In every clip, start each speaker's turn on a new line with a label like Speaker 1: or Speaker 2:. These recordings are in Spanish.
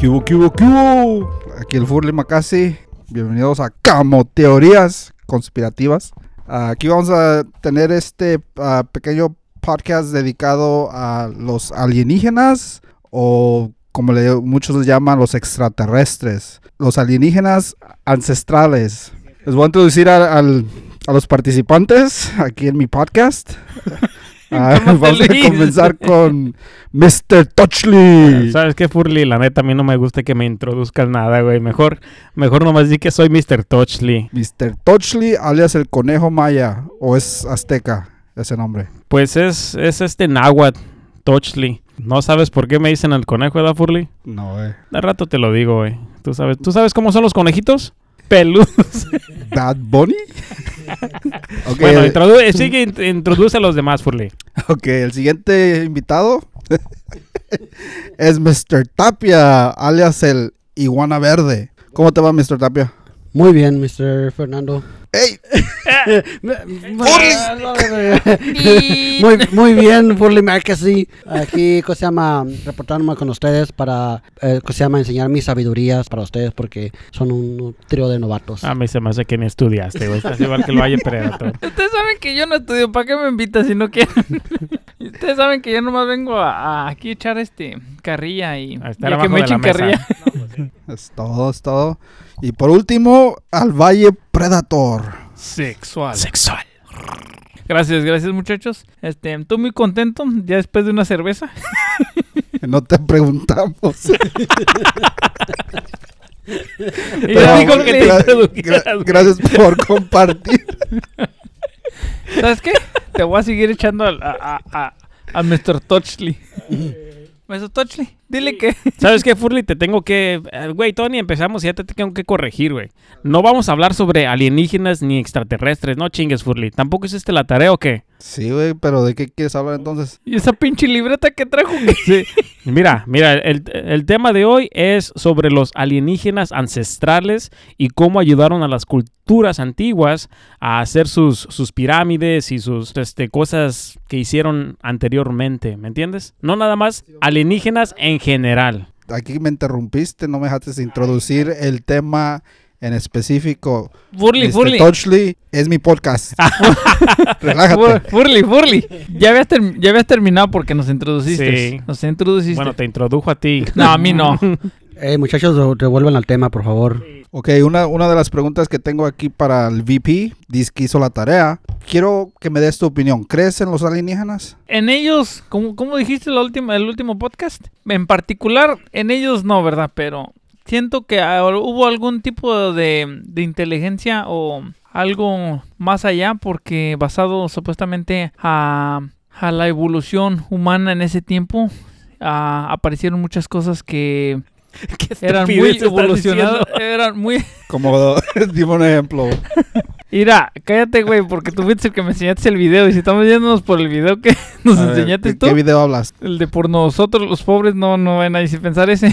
Speaker 1: ¿Qué hubo, qué hubo, qué hubo? Aquí el Furley Macasi. Bienvenidos a Camo Teorías Conspirativas. Aquí vamos a tener este ah, pequeño podcast dedicado a los alienígenas o como le, muchos les llaman los extraterrestres. Los alienígenas ancestrales. Les voy a introducir a, al- a los participantes aquí en mi podcast. Ah,
Speaker 2: ¿Cómo te
Speaker 1: vamos a comenzar con Mr. Touchley.
Speaker 2: ¿Sabes qué, Furly? La neta, a mí no me gusta que me introduzcas nada, güey. Mejor, mejor nomás di que soy Mr. Touchley.
Speaker 1: Mr. Touchley, alias el conejo maya, o es azteca ese nombre.
Speaker 2: Pues es, es este náhuatl, Touchley. ¿No sabes por qué me dicen el conejo, ¿verdad, Furly?
Speaker 1: No, eh.
Speaker 2: De rato te lo digo, güey. ¿Tú sabes, ¿Tú sabes cómo son los conejitos? Peludos.
Speaker 1: Bad Bunny.
Speaker 2: Bueno, introdu- sigue, int- introduce a los demás, Furly.
Speaker 1: ok, el siguiente invitado es Mr. Tapia, alias el iguana verde. ¿Cómo te va, Mr. Tapia?
Speaker 3: Muy bien, Mr. Fernando.
Speaker 1: ¡Ey!
Speaker 3: muy, muy bien, Furley Marquesi. Aquí, ¿cómo se llama? Reportándome con ustedes para, eh, ¿cómo se llama? Enseñar mis sabidurías para ustedes porque son un trío de novatos.
Speaker 2: A mí se me hace que ni estudiaste, güey. Estás igual que el Valle Predator.
Speaker 4: Ustedes saben que yo no estudio, ¿para qué me invitan si no quieren? Ustedes saben que yo nomás vengo a, a aquí echar este carrilla y,
Speaker 2: A
Speaker 4: y a que me echen carrilla.
Speaker 1: Es todo, es todo. Y por último, al Valle Predator.
Speaker 4: Sexual.
Speaker 2: Sexual.
Speaker 4: Gracias, gracias muchachos. Este, estoy muy contento ya después de una cerveza.
Speaker 1: No te preguntamos.
Speaker 4: Y dijo que te
Speaker 1: gra-
Speaker 4: introdujeras,
Speaker 1: gra- gracias por compartir.
Speaker 4: ¿Sabes qué? Te voy a seguir echando al- a, a, a, a Mr. Touchley. Mr. Touchley, dile que...
Speaker 2: ¿Sabes qué, Furly? Te tengo que... eh, Güey, Tony, empezamos y ya te tengo que corregir, güey. No vamos a hablar sobre alienígenas ni extraterrestres. No chingues, Furly. ¿Tampoco es este la tarea o qué?
Speaker 1: Sí, güey, pero ¿de qué quieres hablar entonces?
Speaker 4: ¿Y esa pinche libreta que trajo? ¿qué?
Speaker 2: Mira, mira, el, el tema de hoy es sobre los alienígenas ancestrales y cómo ayudaron a las culturas antiguas a hacer sus, sus pirámides y sus este, cosas que hicieron anteriormente, ¿me entiendes? No nada más alienígenas en general.
Speaker 1: Aquí me interrumpiste, no me dejaste introducir el tema en específico.
Speaker 4: Furly,
Speaker 1: Mr.
Speaker 4: Furly.
Speaker 1: Touchley es mi podcast. Relájate.
Speaker 4: Furly, Furly. Ya habías, term- ya habías terminado porque nos introduciste.
Speaker 2: Sí.
Speaker 4: Nos introduciste.
Speaker 2: Bueno, te introdujo a ti.
Speaker 4: No, a mí no.
Speaker 3: Eh, muchachos, devuelvan al tema, por favor.
Speaker 1: Ok, una, una de las preguntas que tengo aquí para el VP, dice que hizo la tarea. Quiero que me des tu opinión. ¿Crees en los alienígenas?
Speaker 4: En ellos, como, como dijiste la última, el último podcast, en particular, en ellos no, ¿verdad? Pero siento que hubo algún tipo de, de inteligencia o algo más allá, porque basado supuestamente a, a la evolución humana en ese tiempo, aparecieron muchas cosas que eran muy evolucionadas, eran muy...
Speaker 1: Como, dime un ejemplo.
Speaker 4: Mira, cállate, güey, porque tú fuiste el que me enseñaste el video y si estamos yéndonos por el video que nos
Speaker 1: A ver,
Speaker 4: enseñaste
Speaker 1: ¿qué,
Speaker 4: tú,
Speaker 1: qué video hablas?
Speaker 4: el de por nosotros los pobres, no, no van a decir pensar ese.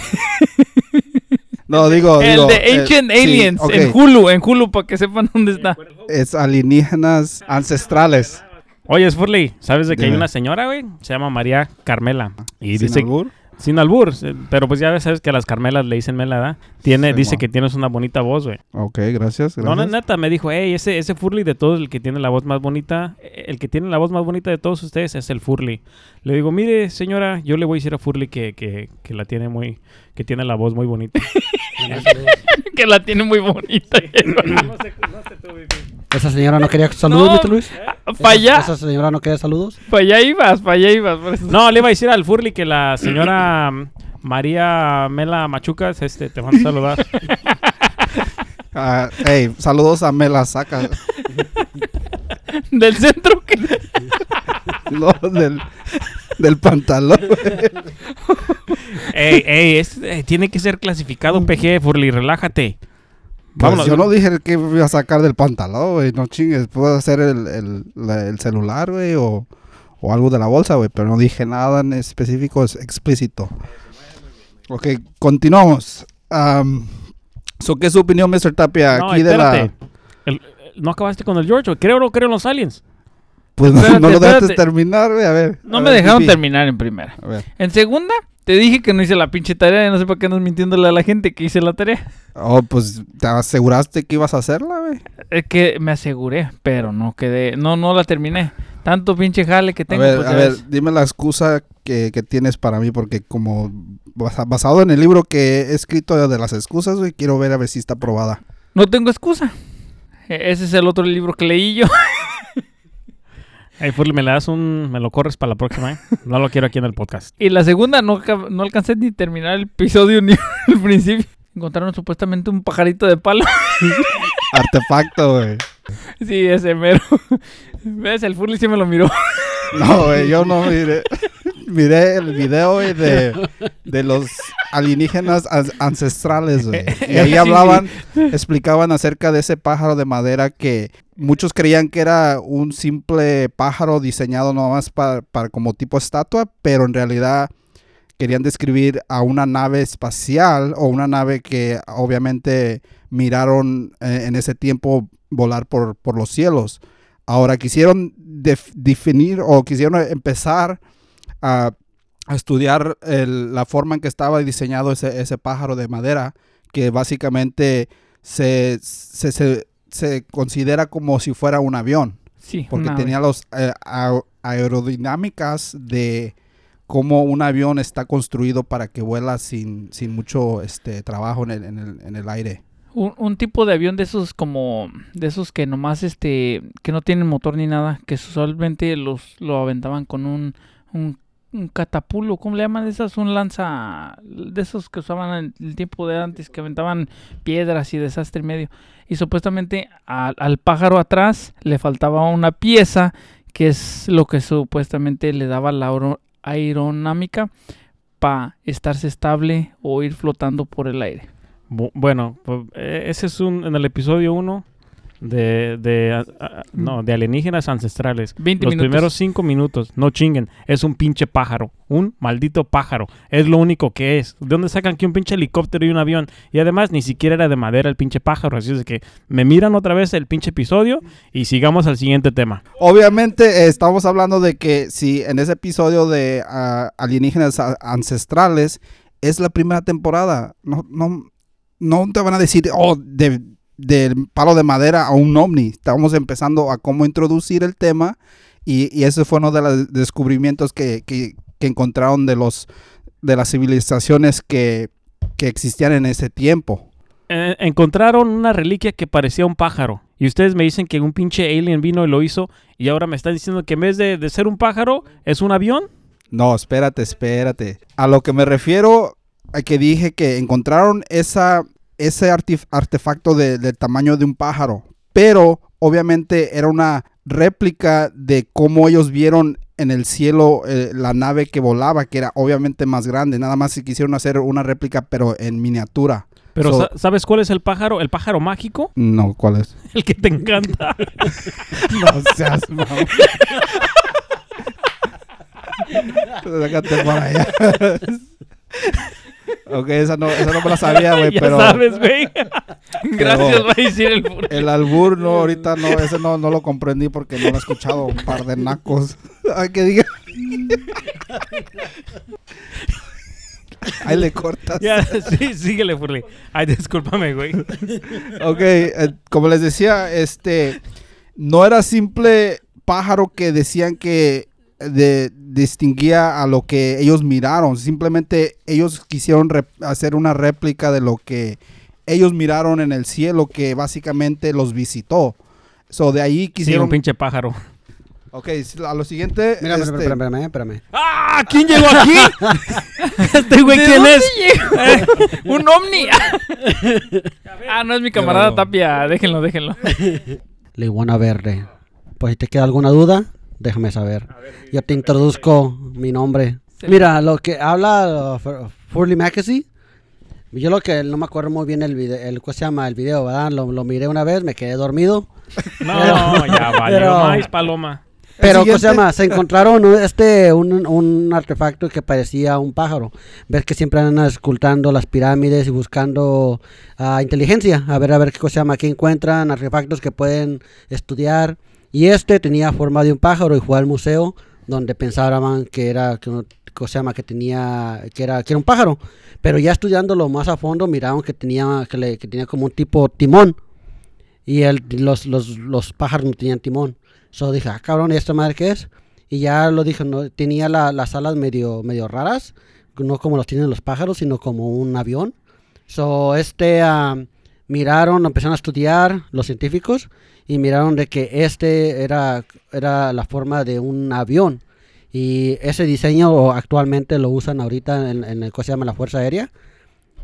Speaker 1: No, digo,
Speaker 4: el
Speaker 1: digo,
Speaker 4: de
Speaker 1: eh,
Speaker 4: Ancient
Speaker 1: sí,
Speaker 4: Aliens, en Hulu, en Hulu, para que sepan dónde está.
Speaker 1: Es alienígenas ancestrales.
Speaker 2: Oye, Furly, ¿sabes de que hay una señora, güey? Se llama María Carmela. Y
Speaker 1: ¿Sin
Speaker 2: dice...
Speaker 1: albur?
Speaker 2: Sin albur, eh, pero pues ya ves, sabes que a las Carmelas le dicen Mela, ¿verdad? Tiene,
Speaker 1: Sí,
Speaker 2: dice que tienes una bonita voz, güey.
Speaker 1: Ok, gracias.
Speaker 2: No, no,
Speaker 1: gracias.
Speaker 2: neta, me dijo, hey, ese, ese Furly de todos, el que tiene la voz más bonita, eh, el que tiene la voz más bonita de todos ustedes es el Furly. Le digo, mire, señora, yo le voy a decir a Furly que, que, que la tiene muy, que tiene la voz muy bonita.
Speaker 4: que la tiene muy bonita.
Speaker 3: ¿Esa señora no quería saludos,
Speaker 4: No.
Speaker 3: Mr. Luis?
Speaker 4: para allá,
Speaker 3: ¿Esa señora no quería saludos?
Speaker 4: para allá ibas, para allá ibas. por eso.
Speaker 2: no, le iba a decir al Furly que la señora María Mela Machucas, este, te mando a saludar.
Speaker 1: Ah, hey, saludos a Mela Saca.
Speaker 4: Del centro que...
Speaker 1: no, del, del pantalón.
Speaker 2: ey, ey, es- eh, tiene que ser clasificado PG, Furly, relájate.
Speaker 1: Pues
Speaker 2: Vámonos.
Speaker 1: yo no dije que iba a sacar del pantalón, güey. No chingues. Puedo hacer el, el, la- el celular, güey, o, o algo de la bolsa, güey. Pero no dije nada en específico, es explícito. Ok, continuamos. Am, so, ¿Qué es su opinión, Mr. Tapia?
Speaker 2: No,
Speaker 1: aquí de la...
Speaker 2: espérate. El- el- no acabaste con el George, güey. ¿Creo o no creo en los aliens?
Speaker 1: Pues no-
Speaker 4: Espérate,
Speaker 1: no lo dejaste terminar, güey. A ver.
Speaker 4: No
Speaker 1: a
Speaker 4: me
Speaker 1: ver,
Speaker 4: dejaron
Speaker 1: Pipi.
Speaker 4: terminar en primera.
Speaker 1: A ver.
Speaker 4: En segunda, Te dije que no hice la pinche tarea y no sé para qué andas mintiéndole a la gente que hice la tarea.
Speaker 1: Oh, pues te aseguraste que ibas a hacerla, güey.
Speaker 4: Es que me aseguré, pero no quedé, no, no la terminé. Tanto pinche jale que
Speaker 1: A
Speaker 4: tengo.
Speaker 1: ver,
Speaker 4: pues,
Speaker 1: a ver, dime la excusa que, que tienes para mí, porque como basa- basado en el libro que he escrito de las excusas, güey, quiero ver a ver si está aprobada.
Speaker 4: No tengo excusa. E- Ese es el otro libro que leí yo.
Speaker 2: Hey, Furly, me le das un... Me lo corres para la próxima, ¿eh? No lo quiero aquí en el podcast.
Speaker 4: Y la segunda no, no alcancé ni terminar el episodio ni el principio. Encontraron supuestamente un pajarito de palo.
Speaker 1: Artefacto, güey.
Speaker 4: sí, ese mero. ¿Ves? El Furly sí me lo miró.
Speaker 1: No, güey, yo no miré. Miré el video, güey, de, de los alienígenas as- ancestrales, güey. Y ahí hablaban, explicaban acerca de ese pájaro de madera que muchos creían que era un simple pájaro diseñado nomás para, para como tipo estatua, pero en realidad querían describir a una nave espacial o una nave que obviamente miraron eh, en ese tiempo volar por, por los cielos. Ahora quisieron def- definir o quisieron empezar a, estudiar la forma en que estaba diseñado ese, ese pájaro de madera, que básicamente se, se, se- se considera como si fuera un avión,
Speaker 4: Sí,
Speaker 1: porque tenía los eh, aerodinámicas de cómo un avión está construido para que vuela sin, sin mucho este, trabajo en el, en el- en el aire.
Speaker 4: Un, un tipo de avión de esos como de esos que nomás este que no tienen motor ni nada que usualmente los lo aventaban con un un, un catapulo cómo le llaman esas un lanza de esos que usaban en el tiempo de antes que aventaban piedras y desastre medio. Y supuestamente al, pájaro atrás le faltaba una pieza que es lo que supuestamente le daba la aero- aerodinámica para estarse estable o ir flotando por el aire.
Speaker 2: Bu- bueno, pues, eh, ese es un... En el episodio 1 de... de no, de alienígenas ancestrales.
Speaker 4: 20
Speaker 2: Los
Speaker 4: minutos.
Speaker 2: primeros cinco minutos, no chinguen, es un pinche pájaro, un maldito pájaro, es lo único que es. ¿De dónde sacan que un pinche helicóptero y un avión? Y además ni siquiera era de madera el pinche pájaro, así es que me miran otra vez el pinche episodio y sigamos al siguiente tema.
Speaker 1: Obviamente eh, estamos hablando de que si en ese episodio de ah, alienígenas ancestrales es la primera temporada, no, no, no te van a decir, oh, de, del palo de madera a un ovni. Estamos empezando a cómo introducir el tema y, y ese fue uno de los descubrimientos que, que- que encontraron de, los, de las civilizaciones que, que existían en ese tiempo.
Speaker 2: Eh, encontraron una reliquia que parecía un pájaro. Y ustedes me dicen que un pinche alien vino y lo hizo. Y ahora me están diciendo que en vez de, de ser un pájaro, es un avión.
Speaker 1: No, espérate, espérate. A lo que me refiero a que dije que encontraron esa, ese artefacto de- del tamaño de un pájaro, pero obviamente era una réplica de cómo ellos vieron en el cielo eh, la nave que volaba, que era obviamente más grande. Nada más si quisieron hacer una réplica, pero en miniatura.
Speaker 2: Pero
Speaker 1: So-
Speaker 2: ¿sabes cuál es el pájaro? El pájaro mágico.
Speaker 1: No, ¿cuál es?
Speaker 2: El que te encanta.
Speaker 1: No seas. Sácate por allá. Ok, esa no, esa no me la sabía, güey,
Speaker 2: ya
Speaker 1: pero
Speaker 2: sabes, güey.
Speaker 4: Gracias, va a decir el furry.
Speaker 1: el albur no, ahorita no, ese no, no lo comprendí porque no lo he escuchado un par de nacos. Ay, que diga. Ahí le cortas.
Speaker 2: Ya, sí, síguele, Furley. Ay, discúlpame, güey.
Speaker 1: Ok, eh, como les decía, este no era simple pájaro que decían que de- distinguía a lo que ellos miraron. Simplemente ellos quisieron hacer una réplica de lo que ellos miraron en el cielo, que básicamente los visitó. So, de ahí
Speaker 2: Sí,
Speaker 1: quisieron.
Speaker 2: un pinche pájaro.
Speaker 1: ok, a lo siguiente.
Speaker 3: Mira,
Speaker 1: este,
Speaker 3: espérame, espérame, espérame.
Speaker 2: ¡Ah! ¿Quién llegó aquí? este güey,
Speaker 4: ¿De
Speaker 2: ¿quién es?
Speaker 4: Eh, ¡Un ovni! ah, no es mi camarada
Speaker 1: Yo-
Speaker 4: Tapia. Déjenlo, déjenlo.
Speaker 3: Liguana verde. Pues si te queda alguna duda, déjame saber. Yo te introduzco mi nombre.
Speaker 4: Sí.
Speaker 3: Mira, lo que habla uh, Fur- Furley Magazine. Yo lo que no me acuerdo muy bien el video, el, ¿cómo se llama? El video, ¿verdad? Lo, lo miré una vez, me quedé dormido.
Speaker 2: No, ya valió
Speaker 3: pero-
Speaker 2: más, paloma.
Speaker 3: Pero, ¿cómo se llama? Se encontraron un- este, un, un artefacto que parecía un pájaro. Ver que siempre andan escultando las pirámides y buscando ah, inteligencia. A ver, a ver qué cosa se llama. Que encuentran artefactos que pueden estudiar. Y este tenía forma de un pájaro y fue al museo donde pensaban que era, que, se llama que tenía que era que era un pájaro, pero ya estudiándolo más a fondo miraron que tenía que, le- que tenía como un tipo timón y el, los, los, los pájaros no tenían timón. So dije, ah, cabrón, ¿y esta madre qué es? Y ya lo dije, no, tenía la- las alas medio, medio raras, no como los tienen los pájaros, sino como un avión. So, este, miraron, empezaron a estudiar los científicos y miraron de que este era, era la forma de un avión. Y ese diseño actualmente lo usan ahorita en, en el que se llama la Fuerza Aérea.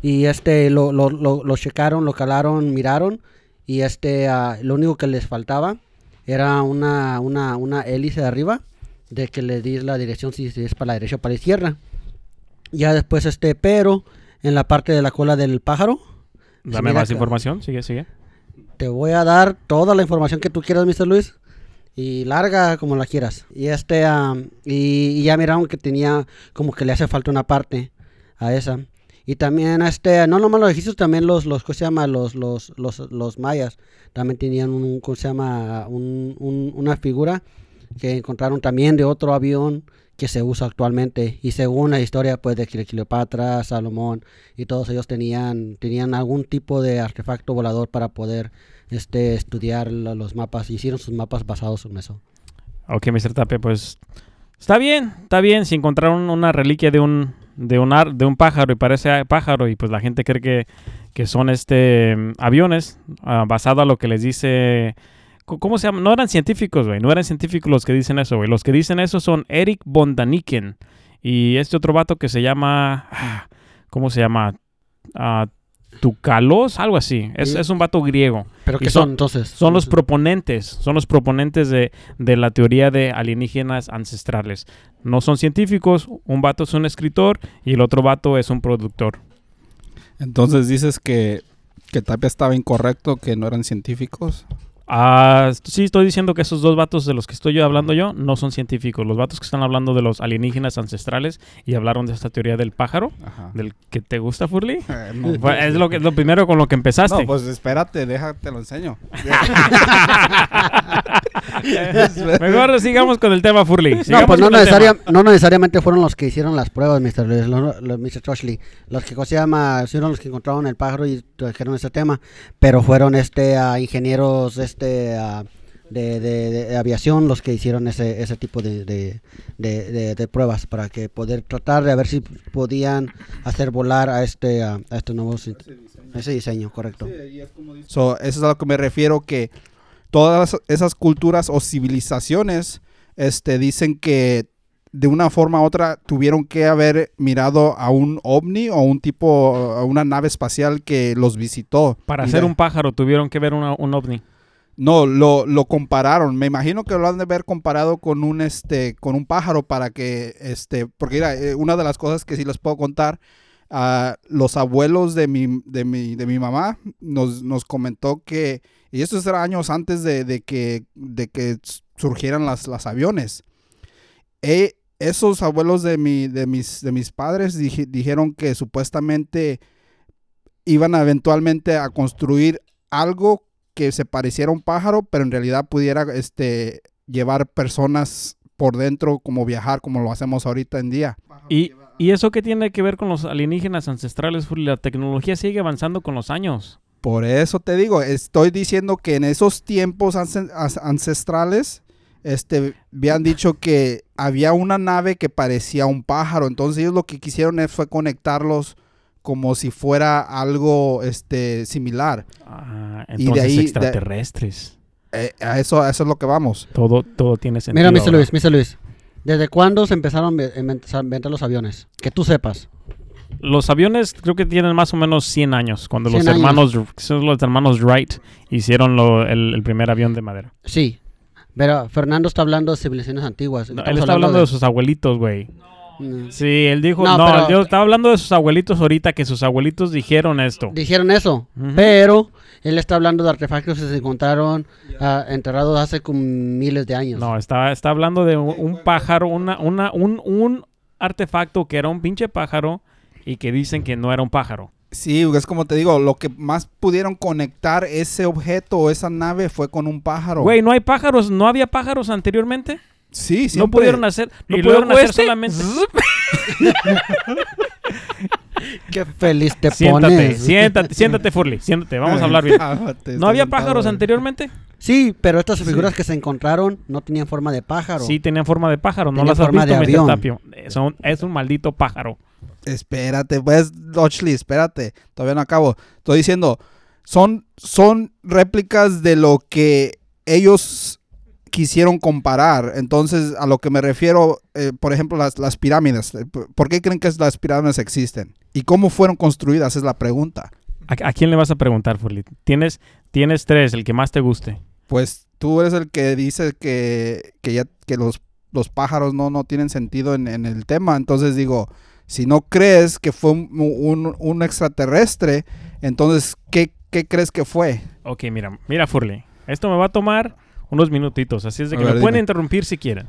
Speaker 3: Y este lo, lo, lo, checaron, lo calaron, miraron. Y este ah, lo único que les faltaba era una, una, una hélice de arriba de que le di la dirección si, si es para la derecha o para la izquierda. Ya después este, pero en la parte de la cola del pájaro,
Speaker 2: Dame más información, sigue, sigue.
Speaker 3: te voy a dar toda la información que tú quieras, Mr. Luis. Y larga como la quieras. Y este, am, y, y ya miraron que tenía como que le hace falta una parte a esa. Y también este, no nomás los egipcios, también los, los, ¿cómo se llama? Los, los, los, los mayas también tenían un, ¿cómo se llama? Un, un- una figura que encontraron también de otro avión que se usa actualmente. Y según la historia, pues, de Cle- Cleopatra, Salomón y todos ellos tenían, tenían algún tipo de artefacto volador para poder este, estudiar los mapas. Hicieron sus mapas basados en eso.
Speaker 2: Ok, Mr. Tapia, pues está bien, está bien. Si encontraron una reliquia de un de un de un pájaro y parece pájaro y pues la gente cree que, que son este aviones ah, basado a lo que les dice ¿Cómo se llama? No eran científicos, güey. No eran científicos los que dicen eso, güey. Los que dicen eso son Eric von Daniken y este otro vato que se llama ah, ¿cómo se llama? Ah, Tucalos, algo así. Es,
Speaker 3: Sí.
Speaker 2: es un vato griego.
Speaker 3: ¿Pero qué
Speaker 2: son-
Speaker 3: son, entonces?
Speaker 2: Son los proponentes, son los proponentes de, de la teoría de alienígenas ancestrales. No son científicos, un vato es un escritor y el otro vato es un productor.
Speaker 1: Entonces dices que, que Tapia estaba incorrecto, que no eran científicos.
Speaker 2: Ah, sí, estoy diciendo que esos dos vatos de los que estoy yo hablando yo no son científicos. Los vatos que están hablando de los alienígenas ancestrales y hablaron de esta teoría del pájaro,
Speaker 1: Ajá.
Speaker 2: del que te gusta, Furley.
Speaker 1: Eh, no,
Speaker 2: Fue- es lo, que, lo primero con lo que empezaste.
Speaker 1: No, pues espérate, déjate lo enseño.
Speaker 2: Mejor sigamos con el tema, Furley.
Speaker 3: No, pues no, necesaria- no necesariamente fueron los que hicieron las pruebas, Mr. Luis, lo- lo- Mr. Trushley. Los que ¿cómo se llama, fueron los que encontraron el pájaro y trajeron ese tema, pero fueron este ah, ingenieros este ah, de, de- de aviación los que hicieron ese, ese tipo de, de- de- de- de pruebas para que poder tratar de ver si podían hacer volar a este a, a este nuevo si- ese diseño, correcto.
Speaker 1: So, eso es a lo que me refiero que todas esas culturas o civilizaciones este, dicen que de una forma u otra tuvieron que haber mirado a un ovni o un tipo, a una nave espacial que los visitó.
Speaker 2: Para hacer
Speaker 1: de-
Speaker 2: un pájaro tuvieron que ver una- un ovni.
Speaker 1: No, lo, lo compararon. Me imagino que lo han de haber comparado con un este con un pájaro para que este porque mira, eh, una de las cosas que sí les puedo contar a los abuelos de mi de mi de mi mamá nos, nos comentó que y esto era años antes de, de que de que surgieran las, las aviones. E- esos abuelos de mi de mis de mis padres dije- dijeron que supuestamente iban eventualmente a construir algo que se pareciera a un pájaro, pero en realidad pudiera este, llevar personas por dentro, como viajar, como lo hacemos ahorita en día.
Speaker 2: ¿Y, ¿Y eso qué tiene que ver con los alienígenas ancestrales? La tecnología sigue avanzando con los años.
Speaker 1: Por eso te digo, estoy diciendo que en esos tiempos ancestrales, este, habían dicho que había una nave que parecía un pájaro. Entonces ellos lo que quisieron es- fue conectarlos como si fuera algo este, similar.
Speaker 2: Ah,
Speaker 1: Y de
Speaker 2: entonces
Speaker 1: de-
Speaker 2: extraterrestres.
Speaker 1: Eh, a, eso, a eso es lo que vamos.
Speaker 2: Todo, todo tiene sentido.
Speaker 3: Mira, Mr. Luis, Mr. Luis. ¿Desde cuándo se empezaron a inventar los aviones? Que tú sepas.
Speaker 2: Los aviones creo que tienen más o menos 100 años, cuando los
Speaker 3: 100 años.
Speaker 2: hermanos, son los hermanos Wright hicieron lo- el, el primer avión de madera.
Speaker 3: Sí. Pero Fernando está hablando de civilizaciones antiguas.
Speaker 2: No, él está hablando de sus abuelitos, güey. Sí, él dijo,
Speaker 3: No,
Speaker 2: no,
Speaker 3: pero-
Speaker 2: yo estaba hablando de sus abuelitos ahorita, que sus abuelitos dijeron esto.
Speaker 3: Dijeron eso, pero él está hablando de artefactos que se encontraron ah, enterrados hace como miles de años.
Speaker 2: No, está, está hablando de un, un pájaro, una, una, un, un artefacto que era un pinche pájaro y que dicen que no era un pájaro.
Speaker 1: Sí, es como te digo, lo que más pudieron conectar ese objeto o esa nave fue con un pájaro.
Speaker 2: Güey, ¿no hay pájaros? ¿No había pájaros anteriormente?
Speaker 1: Sí,
Speaker 2: No
Speaker 1: siempre.
Speaker 2: pudieron hacer, no pudieron hacer
Speaker 4: este,
Speaker 2: solamente.
Speaker 3: Qué feliz te
Speaker 2: Siéntate,
Speaker 3: pones.
Speaker 2: siéntate, siéntate, Furley, siéntate, vamos a hablar bien. ¿No había pájaros anteriormente?
Speaker 3: Sí, pero estas figuras que se encontraron no tenían forma de pájaro.
Speaker 2: Sí, tenían forma de pájaro, no las has
Speaker 3: forma
Speaker 2: visto,
Speaker 3: de
Speaker 2: Mr. Tapio. Son- es un maldito pájaro.
Speaker 1: Espérate, pues, Lochley, espérate. Todavía no acabo. Estoy diciendo, son, son réplicas de lo que ellos quisieron comparar. Entonces, a lo que me refiero, eh, por ejemplo, las, las pirámides. Eh, ¿Por qué creen que las pirámides existen? ¿Y cómo fueron construidas? Es la pregunta.
Speaker 2: ¿A, a quién le vas a preguntar, Furley? Tienes, tienes tres, el que más te guste.
Speaker 1: Pues tú eres el que dice que, que ya que los, los pájaros no, no tienen sentido en, en el tema. Entonces digo, si no crees que fue un, un- un extraterrestre, entonces, ¿qué, qué crees que fue?
Speaker 2: Ok, mira, mira, Furley. Esto me va a tomar unos minutitos, así es de que
Speaker 1: ver,
Speaker 2: me pueden
Speaker 1: dime.
Speaker 2: interrumpir si quieren.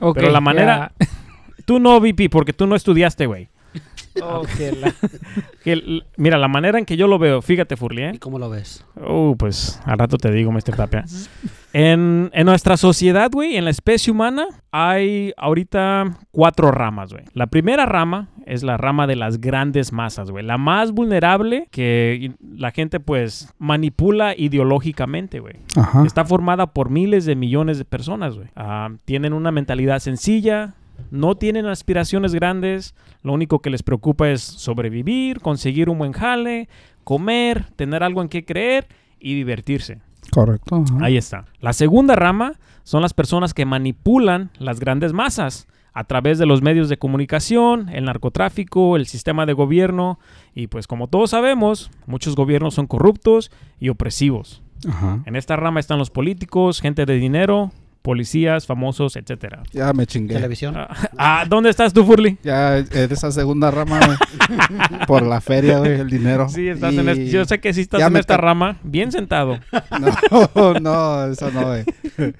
Speaker 4: ok,
Speaker 2: Pero la manera-. Tú no, VP, porque tú no estudiaste, güey.
Speaker 4: Ok, la-
Speaker 2: Que l- Mira, la manera en que yo lo veo, fíjate, Furley,
Speaker 3: ¿Y
Speaker 2: ¿eh?
Speaker 3: cómo lo ves?
Speaker 2: Uh, pues al rato te digo, Mr. Tapia. En, en nuestra sociedad, güey, en la especie humana, hay ahorita cuatro ramas, güey. La primera rama es la rama de las grandes masas, güey. La más vulnerable que la gente, pues, manipula ideológicamente, güey. Está formada por miles de millones de personas, güey. Ah, tienen una mentalidad sencilla, no tienen aspiraciones grandes, lo único que les preocupa es sobrevivir, conseguir un buen jale, comer, tener algo en qué creer y divertirse.
Speaker 1: Correcto. ajá.
Speaker 2: Ahí está. La segunda rama son las personas que manipulan las grandes masas a través de los medios de comunicación, el narcotráfico, el sistema de gobierno y pues como todos sabemos, muchos gobiernos son corruptos y opresivos.
Speaker 1: Ajá.
Speaker 2: En esta rama están los políticos, gente de dinero, policías, famosos, etcétera.
Speaker 1: Ya me chingué.
Speaker 3: ¿Televisión?
Speaker 2: Ah, ah, ¿dónde estás tú, Furley?
Speaker 1: Ya es de esa segunda rama, güey. Por la feria, güey, el dinero.
Speaker 2: Sí, estás
Speaker 1: Y-
Speaker 2: en este- yo sé que sí estás
Speaker 1: ya
Speaker 2: en esta rama, bien sentado.
Speaker 1: No, no, eso no, güey.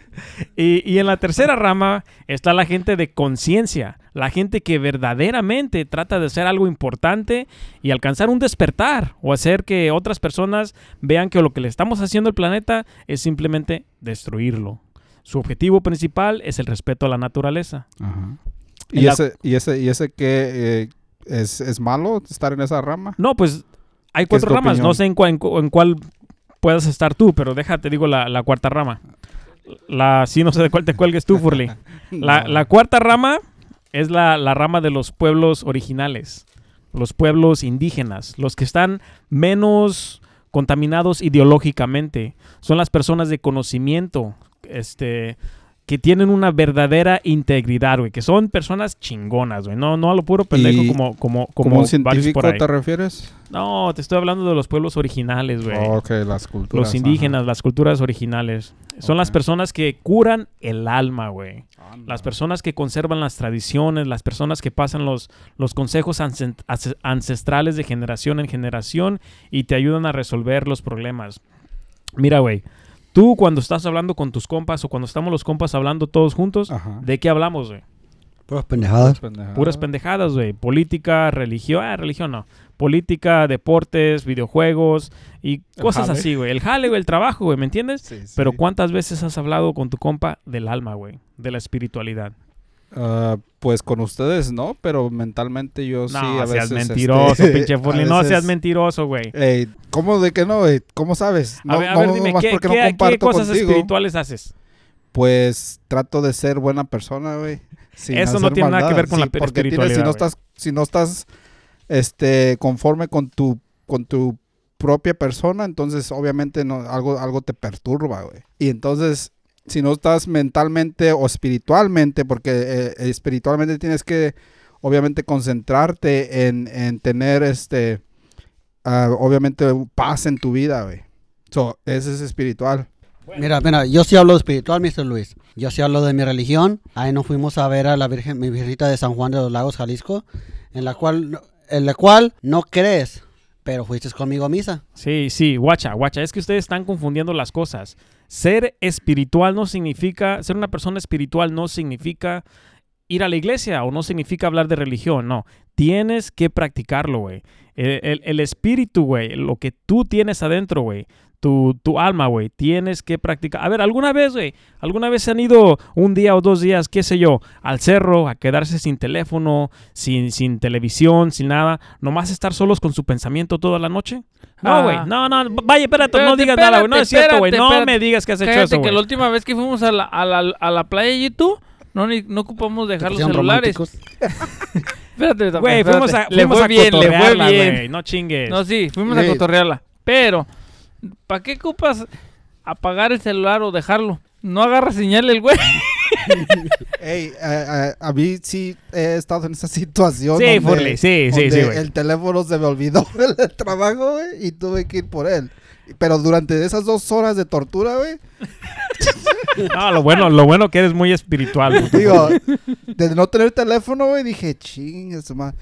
Speaker 2: Y, y en la tercera rama está la gente de conciencia, la gente que verdaderamente trata de hacer algo importante y alcanzar un despertar o hacer que otras personas vean que lo que le estamos haciendo al planeta es simplemente destruirlo. Su objetivo principal es el respeto a la naturaleza.
Speaker 1: Ajá. ¿Y
Speaker 2: la-
Speaker 1: ese, y ese, y ese que eh, es, es malo estar en esa rama?
Speaker 2: No, pues hay
Speaker 1: ¿Qué es
Speaker 2: cuatro ramas. No sé en, cuál- en cu- en cuál puedas estar tú, pero déjate, digo la, la cuarta rama. La, sí, no sé de cuál te cuelgues tú, Furley. La,
Speaker 1: No.
Speaker 2: la cuarta rama es la, la rama de los pueblos originales, los pueblos indígenas, los que están menos contaminados ideológicamente. Son las personas de conocimiento, este, que tienen una verdadera integridad, güey, que son personas chingonas, güey. No, no a lo puro pendejo como, como,
Speaker 1: ¿Como
Speaker 2: como
Speaker 1: un científico
Speaker 2: por ahí.
Speaker 1: te refieres?
Speaker 2: No, te estoy hablando de los pueblos originales, güey.
Speaker 1: ok, las culturas.
Speaker 2: los indígenas, las culturas originales. Son las personas que curan el alma, güey. Las personas que conservan las tradiciones, las personas que pasan los, los consejos ancest- ancestrales de generación en generación y te ayudan a resolver los problemas. Mira, güey, tú cuando estás hablando con tus compas o cuando estamos los compas hablando todos juntos,
Speaker 1: Ajá.
Speaker 2: ¿de qué hablamos, güey?
Speaker 3: Puras pendejadas.
Speaker 2: Puras pendejadas, güey. Política, religión, ah, religión no. Política, deportes, videojuegos y cosas así, güey. El jale, güey, el trabajo, güey, ¿me entiendes?
Speaker 1: Sí, sí.
Speaker 2: Pero ¿cuántas veces has hablado con tu compa del alma, güey? De la espiritualidad.
Speaker 1: Ah, pues con ustedes no, pero mentalmente yo sí
Speaker 2: no,
Speaker 1: a
Speaker 2: seas
Speaker 1: veces...
Speaker 2: mentiroso,
Speaker 1: este,
Speaker 2: pinche
Speaker 1: a.
Speaker 2: No
Speaker 1: veces-
Speaker 2: seas mentiroso, güey.
Speaker 1: ¿Cómo de que no, güey? ¿Cómo sabes?
Speaker 2: A
Speaker 1: No,
Speaker 2: ver, a
Speaker 1: no,
Speaker 2: ver, dime, ¿qué,
Speaker 1: porque
Speaker 2: qué-
Speaker 1: no
Speaker 2: qué cosas
Speaker 1: contigo,
Speaker 2: espirituales haces?
Speaker 1: Pues trato de ser buena persona, güey.
Speaker 2: Eso no tiene nada que ver con la
Speaker 1: porque tienes-
Speaker 2: espiritualidad,
Speaker 1: si no estás, si no estás este, conforme con tu, con tu propia persona, entonces obviamente no, algo, algo te perturba, güey. Y entonces, si no estás mentalmente o espiritualmente, porque eh, espiritualmente tienes que, obviamente, concentrarte en, en tener, este, obviamente, paz en tu vida, güey. So, ese es espiritual.
Speaker 3: Mira, mira, yo sí hablo de espiritual, Mr. Luis. Yo sí hablo de mi religión. Ahí nos fuimos a ver a la Virgen, mi virgencita de San Juan de los Lagos, Jalisco, en la cual, en la cual no crees, pero fuiste conmigo a misa.
Speaker 2: Sí, sí, guacha, guacha. Es que ustedes están confundiendo las cosas. Ser espiritual no significa, ser una persona espiritual no significa ir a la iglesia o no significa hablar de religión, no. Tienes que practicarlo, güey. El, el- el espíritu, güey, lo que tú tienes adentro, güey, tu, tu alma, güey. Tienes que practicar. A ver, ¿alguna vez, güey? ¿Alguna vez han ido un día o dos días, qué sé yo, al cerro a quedarse sin teléfono, sin, sin televisión, sin nada? Nomás estar solos con su pensamiento toda la noche. No,
Speaker 4: Ah.
Speaker 2: güey. No, no. Vaya, espérate, no
Speaker 4: Espérate,
Speaker 2: digas nada, güey. No
Speaker 4: espérate,
Speaker 2: es cierto, güey. No
Speaker 4: espérate.
Speaker 2: me digas que has hecho
Speaker 4: Cállate
Speaker 2: eso,
Speaker 4: que la última vez que fuimos a la, a la, a la playa YouTube, no, ni- no ocupamos dejar los celulares. Espérate,
Speaker 2: Güey, fuimos a,
Speaker 4: le
Speaker 2: fuimos
Speaker 4: fue
Speaker 2: a
Speaker 4: bien, le fue bien.
Speaker 2: güey. No chingues.
Speaker 4: No, sí, fuimos a cotorrearla. Pero, ¿para qué ocupas apagar el celular o dejarlo? No agarra señal el güey.
Speaker 1: Ey, a, a- a mí sí he estado en esa situación.
Speaker 2: Sí, Furley, sí, sí, sí, güey.
Speaker 1: El teléfono se me olvidó en el trabajo, güey, y tuve que ir por él. Pero durante esas dos horas de tortura, güey,
Speaker 2: No, lo bueno, lo bueno que eres muy espiritual. güey.
Speaker 1: digo, de no tener teléfono, güey, dije, ching, su madre".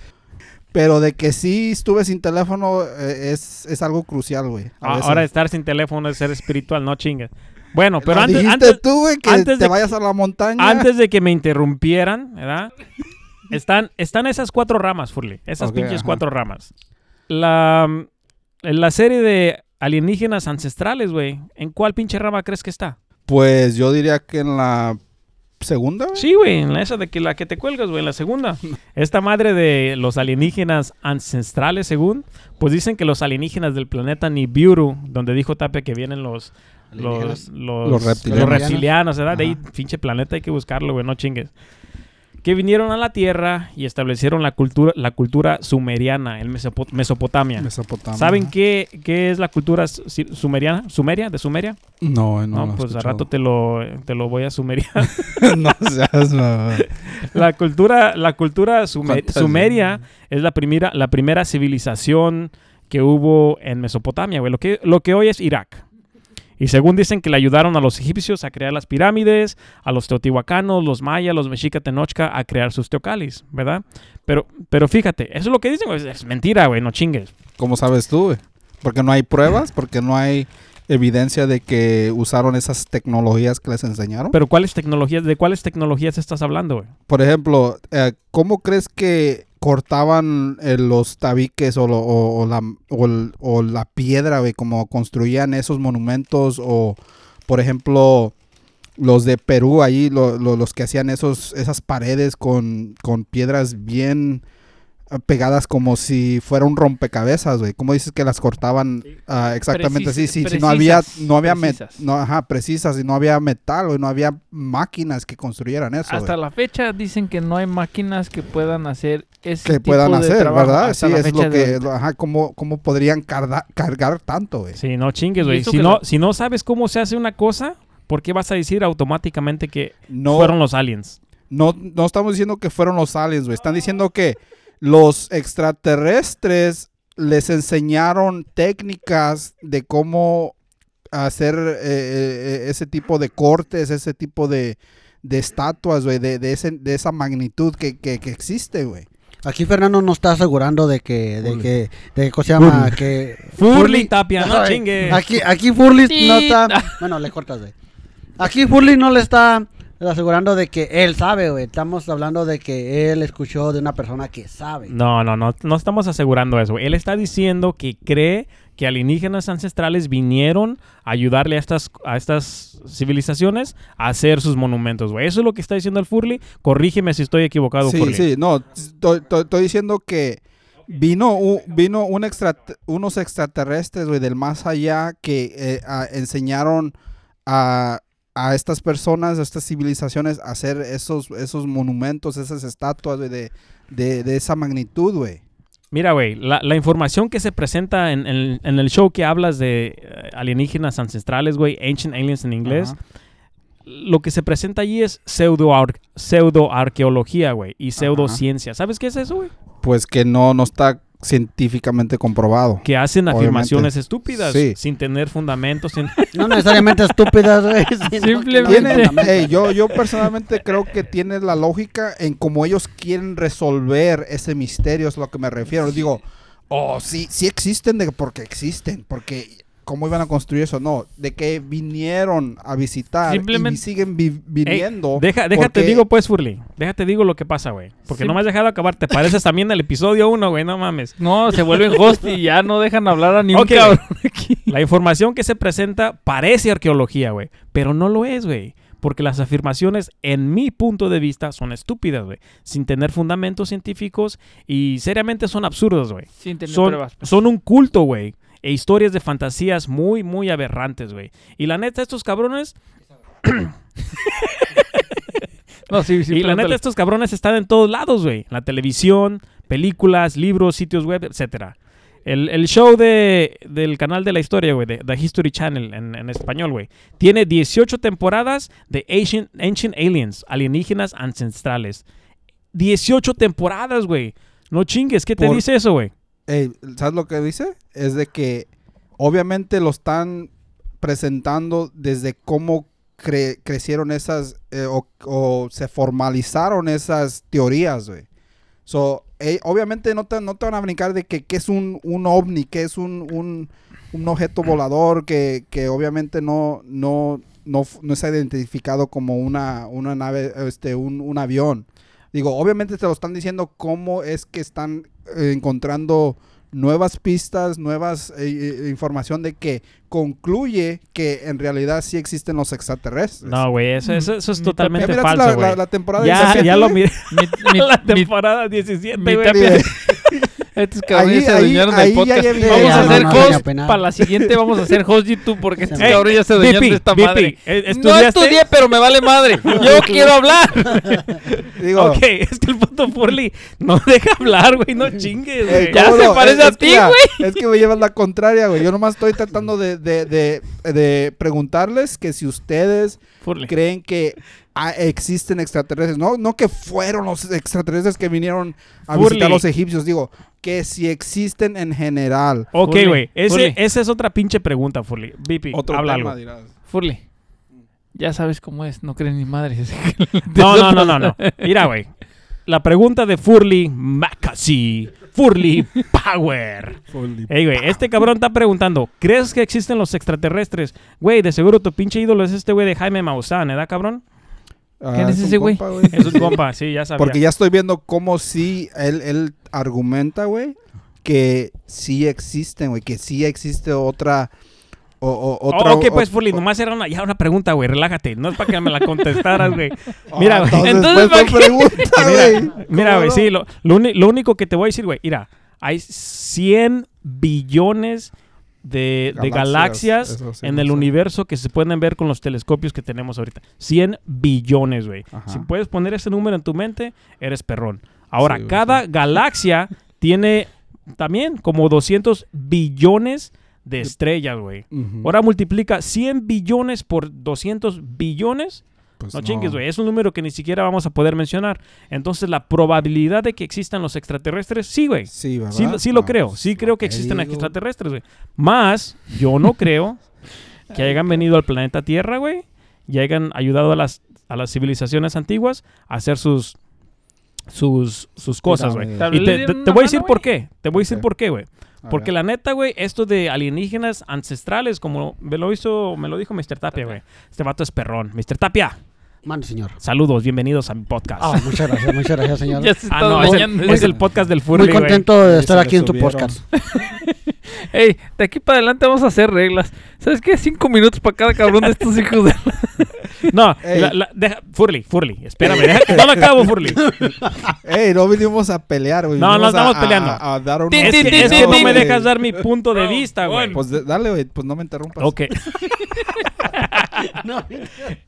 Speaker 1: Pero de que sí estuve sin teléfono eh, es, es algo crucial, güey.
Speaker 2: Ah. Ahora estar sin teléfono es ser espiritual, no chingues. Bueno, pero antes,
Speaker 1: dijiste
Speaker 2: antes,
Speaker 1: tú, güey, que
Speaker 2: antes
Speaker 1: te
Speaker 2: de-
Speaker 1: vayas a la montaña.
Speaker 2: antes de que me interrumpieran, ¿verdad? Están, están esas cuatro ramas, Furley. Esas pinches
Speaker 1: ajá.
Speaker 2: cuatro ramas. La, en la serie de alienígenas ancestrales, güey. ¿En cuál pinche rama crees que está?
Speaker 1: Pues yo diría que en la segunda.
Speaker 2: Sí, güey, en la esa de que la que te cuelgas, güey, en la segunda. Esta madre de los alienígenas ancestrales, según, pues dicen que los alienígenas del planeta Nibiru, donde dijo Tapia que vienen los los, los,
Speaker 1: Los reptilianos.
Speaker 2: los reptilianos, ¿verdad? De ahí, pinche planeta, hay que buscarlo, güey, no chingues. Que vinieron a la Tierra y establecieron la cultura, la cultura sumeriana en Mesopo- Mesopotamia.
Speaker 1: Mesopotamia.
Speaker 2: ¿Saben qué, qué es la cultura sumeriana? ¿Sumeria? ¿De Sumeria?
Speaker 1: No, eh, no.
Speaker 2: No, pues al rato te lo, te lo voy a sumeriar.
Speaker 1: no seas.
Speaker 2: La cultura, la cultura sume-
Speaker 1: Fantasía.
Speaker 2: sumeria es la primera, la primera civilización que hubo en Mesopotamia, güey. Lo que, lo que hoy es Irak. Y según dicen que le ayudaron a los egipcios a crear las pirámides, a los teotihuacanos, los mayas, los mexica tenochca a crear sus teocalis, ¿verdad? Pero, pero fíjate, eso es lo que dicen, güey. Es mentira, güey, no chingues.
Speaker 1: ¿Cómo sabes tú, güey? Porque no hay pruebas, porque no hay evidencia de que usaron esas tecnologías que les enseñaron.
Speaker 2: Pero ¿cuáles tecnologías, de cuáles tecnologías estás hablando, güey?
Speaker 1: Por ejemplo, eh, ¿cómo crees que cortaban eh, los tabiques o, lo- la, o la piedra, güey? Como construían esos monumentos o, por ejemplo, los de Perú lo- los que hacían esos, esas paredes con, con piedras bien pegadas como si fuera un rompecabezas, güey. ¿Cómo dices que las cortaban ah, exactamente así? Sí, si no había,
Speaker 4: precisas,
Speaker 1: no había,
Speaker 4: precisas.
Speaker 1: no, ajá, precisas, y no había metal, güey, no había máquinas que construyeran eso.
Speaker 4: Hasta la fecha dicen que no hay máquinas que puedan hacer ese
Speaker 1: que
Speaker 4: tipo
Speaker 1: puedan
Speaker 4: de
Speaker 1: hacer,
Speaker 4: trabajo
Speaker 1: ¿verdad?
Speaker 4: hasta
Speaker 1: Sí, es lo que, ajá, cómo, cómo podrían cargar tanto, güey.
Speaker 2: Sí, no chingues, güey. Si no, si no sabes cómo se hace una cosa, ¿por qué vas a decir automáticamente que
Speaker 1: No,
Speaker 2: fueron los aliens?
Speaker 1: no, no estamos diciendo que fueron los aliens, güey. Están diciendo que los extraterrestres les enseñaron técnicas de cómo hacer eh, eh, ese tipo de cortes, ese tipo de, de estatuas, güey, de, de, ese, de esa magnitud que, que, que existe, güey.
Speaker 3: Aquí Fernando nos está asegurando de que, de
Speaker 1: Furley.
Speaker 3: que, de ¿cómo se llama? Que
Speaker 2: Furley Tapia, no chingue.
Speaker 3: Aquí, aquí Furley
Speaker 4: Sí.
Speaker 3: no está. Bueno, le cortas, güey. Aquí Furley no le está asegurando de que él sabe, güey. Estamos hablando de que él escuchó de una persona que sabe.
Speaker 2: No, no, no, no estamos asegurando eso. güey. Él está diciendo que cree que alienígenas ancestrales vinieron a ayudarle a estas, a estas civilizaciones a hacer sus monumentos, güey. Eso es lo que está diciendo el Furley. Corrígeme si estoy equivocado,
Speaker 1: Sí,
Speaker 2: Furley.
Speaker 1: sí, no, estoy, diciendo que vino, un- vino un extra, unos extraterrestres, güey, del más allá que eh, a- enseñaron a, a estas personas, a estas civilizaciones, a hacer esos, esos monumentos, esas estatuas, de, de, de esa magnitud, güey.
Speaker 2: Mira, güey, la, la información que se presenta en, en- en el show que hablas de eh, alienígenas ancestrales, güey, Ancient Aliens en inglés, lo que se presenta allí es pseudo pseudoarqueología, güey, y pseudociencia. ¿Sabes qué es eso, güey?
Speaker 1: Pues que no, no está científicamente comprobado.
Speaker 2: Que hacen
Speaker 1: Obviamente.
Speaker 2: afirmaciones estúpidas
Speaker 1: Sí.
Speaker 2: sin tener fundamentos. sin-
Speaker 3: No necesariamente estúpidas, güey. sino que no
Speaker 4: Simplemente-
Speaker 1: Tiene- ey, yo, yo personalmente creo que tiene la lógica en cómo ellos quieren resolver ese misterio, es lo que me refiero. Digo, oh, sí, sí existen de, porque existen, porque cómo iban a construir eso, no, de que vinieron a visitar
Speaker 4: Simplemente-
Speaker 1: y siguen vi- viniendo.
Speaker 2: Deja, déjate
Speaker 1: porque-
Speaker 2: digo pues, Furly. Déjate digo lo que pasa, güey. Porque
Speaker 4: Sí.
Speaker 2: no me has dejado acabar. Te pareces también al episodio 1, güey. No mames.
Speaker 4: No, se vuelven host y ya no dejan hablar a ni un
Speaker 2: Ok.
Speaker 4: cabrón aquí.
Speaker 2: La información que se presenta parece arqueología, güey. Pero no lo es, güey. Porque las afirmaciones, en mi punto de vista, son estúpidas, güey. Sin tener fundamentos científicos y seriamente son absurdas, güey.
Speaker 4: Sin tener
Speaker 2: Son,
Speaker 4: pruebas. pues.
Speaker 2: son un culto, güey. E historias de fantasías muy, muy aberrantes, güey. Y la neta, estos cabrones
Speaker 4: No, sí, sí.
Speaker 2: y la neta, estos cabrones están en todos lados, güey. La televisión, películas, libros, sitios web, etcétera. El, el show de, del canal de la historia, güey, de The History Channel en, en español, güey, tiene 18 temporadas de Ancient, Ancient Aliens, alienígenas ancestrales. 18 temporadas, güey. No chingues, ¿qué te
Speaker 1: Por-
Speaker 2: dice eso, güey?
Speaker 1: ¿Sabes lo que dice? Es de que obviamente lo están presentando desde cómo cre- crecieron esas eh, o, o se formalizaron esas teorías, güey. So, obviamente no te, no te van a brincar de que, que es un, un ovni, que es un, un, un objeto volador, que, que obviamente no, no, no, no es identificado como una, una nave, este, un, un avión. Digo, obviamente te lo están diciendo cómo es que están encontrando nuevas pistas, nuevas eh, eh, información de que concluye que en realidad sí existen los extraterrestres.
Speaker 2: No, güey, eso, eso, eso es
Speaker 4: Mi
Speaker 2: totalmente
Speaker 1: ¿Ya miraste
Speaker 2: falso,
Speaker 1: la,
Speaker 2: güey.
Speaker 1: la- la temporada
Speaker 2: Ya,
Speaker 1: 17,
Speaker 2: ya lo miré.
Speaker 4: Mi, mi-
Speaker 2: la temporada 17,
Speaker 4: mi
Speaker 2: güey.
Speaker 4: tapia- Estos cabrones se adueñaron del podcast.
Speaker 1: ya
Speaker 4: vamos
Speaker 3: ya,
Speaker 4: a hacer
Speaker 3: no,
Speaker 4: host. para la siguiente vamos a hacer host YouTube porque estos cabrones ya se adueñaron de esta madre.
Speaker 2: ¿eh,
Speaker 4: No estudié, pero me vale madre. Yo quiero hablar.
Speaker 1: Digo,
Speaker 2: Ok, es que el puto Furly no deja hablar, güey, no chingues.
Speaker 4: Ya
Speaker 1: ¿cómo
Speaker 4: se
Speaker 1: no?
Speaker 4: parece
Speaker 1: Es-
Speaker 4: a ti, güey.
Speaker 1: Es que me llevas la contraria, güey. Yo nomás estoy tratando de, de, de, de preguntarles que si ustedes
Speaker 2: Furly.
Speaker 1: creen que existen extraterrestres. No, no que fueron los extraterrestres que vinieron a
Speaker 2: Furly.
Speaker 1: visitar a los egipcios. Digo, que si existen en general.
Speaker 2: Ok, güey, esa es otra pinche pregunta, Furly. Vipi,
Speaker 1: Otro
Speaker 2: habla
Speaker 1: tema,
Speaker 2: algo.
Speaker 1: dirás.
Speaker 4: Furly. Ya sabes cómo es, no creen ni madres.
Speaker 2: No, no, no, no, no. Mira, güey. La pregunta de Furly Macasí. Furly Power. Ey, güey, este cabrón está preguntando, ¿crees que existen los extraterrestres? Güey, de seguro tu pinche ídolo es este güey de Jaime Maussan, ¿verdad, cabrón?
Speaker 4: ¿Quién
Speaker 1: Ah,
Speaker 4: es
Speaker 1: un
Speaker 4: ese güey?
Speaker 2: Es un compa, sí, ya sabía.
Speaker 1: Porque ya estoy viendo cómo sí él, él argumenta, güey, que sí existen, güey, que sí existe otra... O, o-
Speaker 2: Oh,
Speaker 1: otra
Speaker 2: ok, pues, Furly, nomás era una, ya una pregunta, güey, relájate. No es para que me la contestaras, güey.
Speaker 1: Ah,
Speaker 2: Mira, güey.
Speaker 1: entonces,
Speaker 4: Entonces,
Speaker 1: pues,
Speaker 4: ¿para
Speaker 1: no pregunta, güey.
Speaker 2: Mira, mira,
Speaker 1: ¿Cómo
Speaker 2: güey,
Speaker 1: no?
Speaker 2: sí, lo, lo uni- lo único que te voy a decir, güey, mira, hay 100 billones de, de
Speaker 1: Galaxias, sí,
Speaker 2: en el universo que se pueden ver con los telescopios que tenemos ahorita. 100 billones, güey. Si puedes poner ese número en tu mente, eres perrón. Ahora,
Speaker 1: Sí,
Speaker 2: cada galaxia tiene también como 200 billones de estrellas, güey. Ahora multiplica 100 billones por 200 billones.
Speaker 1: Pues
Speaker 2: No chingues, güey. Es un número que ni siquiera vamos a poder mencionar. Entonces, la probabilidad de que existan los extraterrestres, sí, güey.
Speaker 1: Sí, ¿verdad?
Speaker 2: Sí, sí lo creo.
Speaker 1: pues,
Speaker 2: Sí
Speaker 1: lo
Speaker 2: creo que existen
Speaker 1: digo.
Speaker 2: extraterrestres, güey. Más, yo no creo que hayan venido al planeta Tierra, güey. Y hayan ayudado a las, a las civilizaciones antiguas a hacer sus, sus, sus cosas, güey. Y te, voy a decir por qué. Te voy a decir por qué, güey.
Speaker 1: A
Speaker 2: Porque
Speaker 1: ver.
Speaker 2: la neta, güey, esto de alienígenas ancestrales, como me lo hizo, me lo dijo Mr. Tapia, güey. Este vato es perrón. Mr. Tapia,
Speaker 3: Mande, señor.
Speaker 2: saludos, bienvenidos a mi podcast.
Speaker 3: Ah, muchas gracias, muchas gracias, señor.
Speaker 4: Ya se
Speaker 2: Ah, no, es el, es el podcast del Furry,
Speaker 3: Muy contento de estar aquí en tu podcast.
Speaker 4: Ey, de aquí para adelante vamos a hacer reglas. ¿Sabes qué? Cinco minutos para cada cabrón de estos hijos de...
Speaker 2: No, la- la- deja, Furly, Furly, espérame, deja que no lo acabo, Furly.
Speaker 1: Ey, no vinimos a pelear, güey.
Speaker 2: No, no estamos
Speaker 1: a-
Speaker 2: peleando.
Speaker 1: A, a dar un
Speaker 2: Es que, es
Speaker 4: tin,
Speaker 2: que no me dejas dar mi punto de
Speaker 4: No,
Speaker 2: vista, güey.
Speaker 4: bueno.
Speaker 1: Pues de- dale, güey, pues no me interrumpas.
Speaker 2: Ok.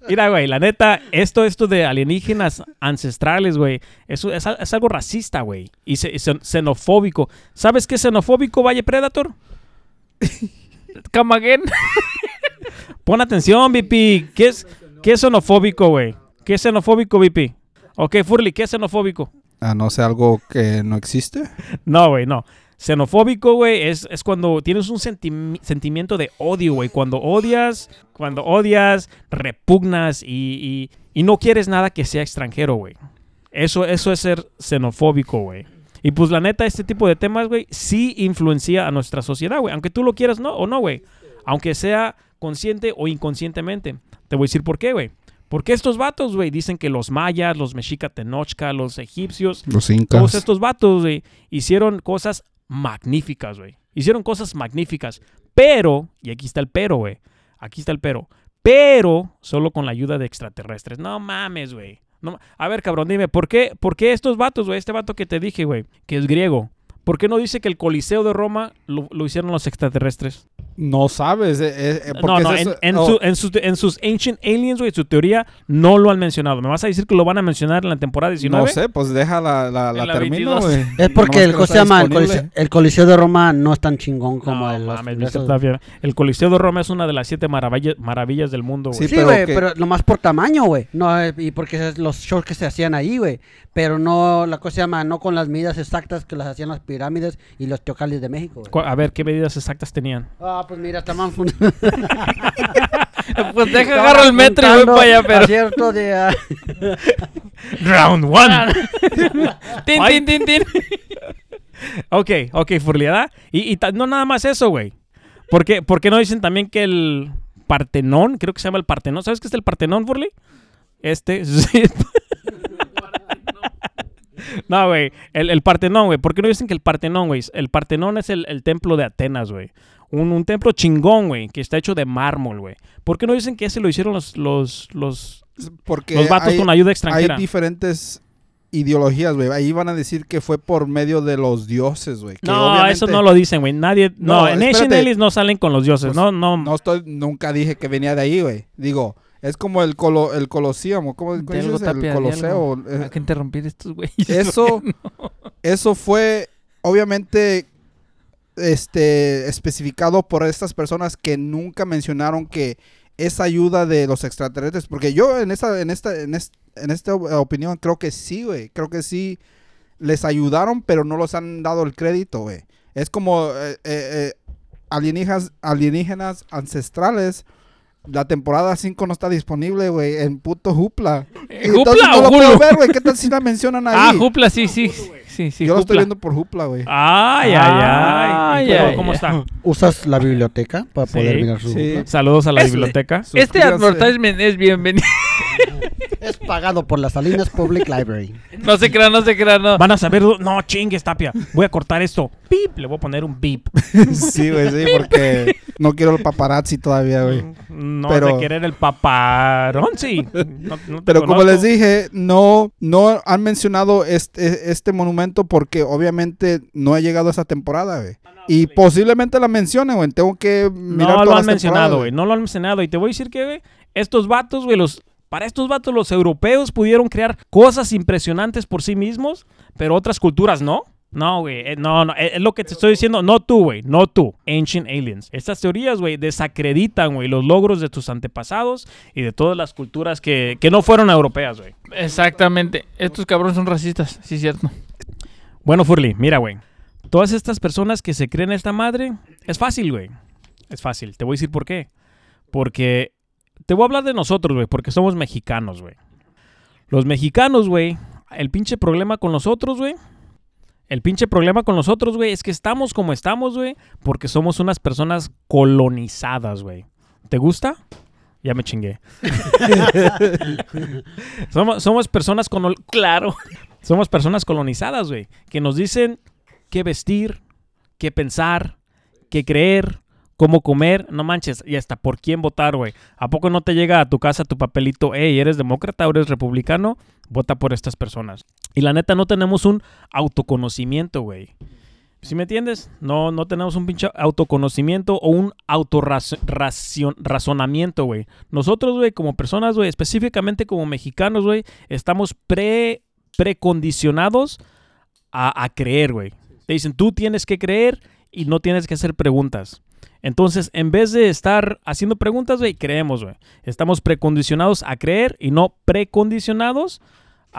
Speaker 2: Mira, güey, la neta, esto, esto de alienígenas ancestrales, güey, eso es, al- es algo racista, güey. Y xenofóbico. ¿Sabes qué es xenofóbico, Valle Predator?
Speaker 4: Camaguen.
Speaker 2: Pon atención, VP. ¿Qué es, qué es xenofóbico, güey? ¿Qué es xenofóbico, VP? Ok, Furly, ¿qué es xenofóbico?
Speaker 1: Ah, no sé, algo que no existe.
Speaker 2: No, güey, no. Xenofóbico, güey, es, es cuando tienes un sentimi- sentimiento de odio, güey. Cuando odias, cuando odias, repugnas y, y- y no quieres nada que sea extranjero, güey. Eso, eso es ser xenofóbico, güey. Y pues la neta, este tipo de temas, güey, sí influencia a nuestra sociedad, güey. Aunque tú lo quieras no o no, güey. Aunque sea consciente o inconscientemente. Te voy a decir por qué, güey. Porque estos vatos, güey, dicen que los mayas, los mexica tenochca, los egipcios,
Speaker 1: Los
Speaker 2: todos
Speaker 1: incas.
Speaker 2: estos vatos, güey, hicieron cosas magníficas, güey. Hicieron cosas magníficas. Pero, y aquí está el pero, güey. Aquí está el pero. Pero solo con la ayuda de extraterrestres. No mames, güey. No a ver, cabrón, dime, ¿por qué, ¿por qué estos vatos, güey? Este vato que te dije, güey, que es griego. ¿Por qué no dice que el Coliseo de Roma lo, lo hicieron los extraterrestres?
Speaker 1: No sabes. eh, eh, eh,
Speaker 2: No,
Speaker 1: porque
Speaker 2: no,
Speaker 1: es
Speaker 2: en, en
Speaker 1: oh,
Speaker 2: su- en sus, en sus Ancient Aliens, güey, su teoría, no lo han mencionado. ¿Me vas a decir que lo van a mencionar en la temporada 19?
Speaker 1: No sé, pues deja la, la, la
Speaker 4: En la
Speaker 1: termino,
Speaker 4: 22.
Speaker 1: güey.
Speaker 3: Es porque el,
Speaker 1: que
Speaker 3: ¿cómo
Speaker 1: no
Speaker 3: se
Speaker 1: está
Speaker 3: llama? El coliseo, el Coliseo de Roma no es tan chingón como
Speaker 2: No,
Speaker 3: el. los-
Speaker 2: mames. Tapia. El Coliseo de Roma es una de las siete maravillas, maravillas del mundo, güey.
Speaker 1: Sí,
Speaker 3: Sí,
Speaker 1: pero
Speaker 3: güey,
Speaker 1: que-
Speaker 3: pero, nomás por tamaño, güey. No, eh, y porque es los shows que se hacían ahí, güey. Pero no, la cosa se llama, no con las medidas exactas que las hacían las pirámides y los teocallis de México, güey.
Speaker 2: A ver, ¿qué medidas exactas tenían?
Speaker 3: Ah, pues mira, estaban
Speaker 4: Pues deja
Speaker 3: estaban
Speaker 4: agarro el metro y voy para allá, pero.
Speaker 3: cierto de, ah,
Speaker 2: Round one.
Speaker 4: tin,
Speaker 2: Ay.
Speaker 4: tin, tin, tin.
Speaker 2: ok, ok, Furliada. Y, no nada más eso, güey. ¿Por qué, por qué no dicen también que el Partenón, creo que se llama el Partenón, ¿sabes qué es el Partenón, Furli? Este. No, güey, el, el Partenón, güey. ¿Por qué no dicen que el Partenón, güey? El Partenón es el, el templo de Atenas, güey. Un, un templo chingón, güey, que está hecho de mármol, güey. ¿Por qué no dicen que ese lo hicieron los, los, los,
Speaker 1: Porque
Speaker 2: los vatos
Speaker 1: hay,
Speaker 2: con ayuda
Speaker 1: hay
Speaker 2: extranjera?
Speaker 1: diferentes ideologías, güey. Ahí van a decir que fue por medio de los dioses, güey.
Speaker 2: No,
Speaker 1: obviamente-
Speaker 2: eso no lo dicen, güey. Nadie. No,
Speaker 1: No,
Speaker 2: en. Aliens no salen con los dioses.
Speaker 1: Pues,
Speaker 2: no, no.
Speaker 1: No estoy, nunca dije que venía de ahí, güey. Digo, es como el colo, el colosíamo, ¿cómo, dices? El coloseo.
Speaker 4: algo.
Speaker 1: eh,
Speaker 4: Hay que interrumpir estos güeyes.
Speaker 1: Eso, eso fue obviamente este especificado por estas personas que nunca mencionaron que esa ayuda de los extraterrestres, porque yo en esta, en esta, en es- en esta opinión creo que sí, güey, creo que sí les ayudaron, pero no los han dado el crédito, güey. Es como eh, eh, eh, alienígenas, alienígenas ancestrales. La temporada 5 no está disponible, güey, en puto Jupla.
Speaker 4: ¿Eh, ¿Jupla
Speaker 1: no
Speaker 4: o
Speaker 1: lo puedo ver, güey. ¿Qué tal si la mencionan ahí?
Speaker 4: Ah, Jupla, sí, sí. Sí, sí,
Speaker 1: Yo lo estoy viendo por Jupla, güey.
Speaker 2: Ay, ay, ay.
Speaker 4: Ay,
Speaker 2: ¿Y cómo-
Speaker 4: ay,
Speaker 2: ¿Cómo
Speaker 4: ay.
Speaker 2: está?
Speaker 3: ¿Usas la biblioteca para poder
Speaker 2: Sí,
Speaker 3: mirar su
Speaker 1: sí.
Speaker 2: Saludos a la biblioteca.
Speaker 4: Este advertisement es bienvenido.
Speaker 3: Pagado por las Salinas Public Library.
Speaker 4: No se crean, no se crean, no.
Speaker 2: Van a saber. No, chingues, Tapia. Voy a cortar esto. Pip. Le voy a poner un beep.
Speaker 1: sí, güey, sí, porque no quiero el paparazzi todavía, güey.
Speaker 2: No
Speaker 1: Pero-
Speaker 2: de querer el paparonzi. No,
Speaker 1: Pero como les dije, no, no han mencionado este, este monumento porque obviamente no ha llegado esa temporada, güey. Y posiblemente la mencionen, güey. Tengo que mirar
Speaker 2: No lo han mencionado, güey. No lo han mencionado. Y te voy a decir que, güey, estos vatos, güey, los. Para estos vatos, los europeos pudieron crear cosas impresionantes por sí mismos, pero otras culturas no. No, güey, eh, no, no, eh, es lo que te estoy diciendo, no tú, güey, no tú, Ancient Aliens. Estas teorías, güey, desacreditan, güey, los logros de tus antepasados y de todas las culturas que, que no fueron europeas, güey.
Speaker 4: Exactamente. Estos cabrones son racistas, sí, cierto.
Speaker 2: Bueno, Furly, mira, güey. Todas estas personas que se creen esta madre, es fácil, güey. Es fácil. Te voy a decir por qué. Porque te voy a hablar de nosotros, güey, porque somos mexicanos, güey. Los mexicanos, güey, el pinche problema con nosotros, güey. El pinche problema con nosotros, güey, es que estamos como estamos, güey, porque somos unas personas colonizadas, güey. ¿Te gusta? Ya me chingué. somos, personas con... Claro. Somos personas colonizadas, güey, que nos dicen qué vestir, qué pensar, qué creer, cómo comer, no manches, y hasta por quién votar, güey. ¿A poco no te llega a tu casa tu papelito, hey, eres demócrata o eres republicano? Vota por estas personas. Y la neta, no tenemos un autoconocimiento, güey. ¿Sí me entiendes? No, no tenemos un pinche autoconocimiento o un autorrazonamiento, güey. Nosotros, güey, como personas, güey, específicamente como mexicanos, güey, estamos pre, precondicionados a, a creer, güey. Te dicen, tú tienes que creer y no tienes que hacer preguntas. Entonces, en vez de estar haciendo preguntas, güey, creemos, güey. Estamos precondicionados a creer y no precondicionados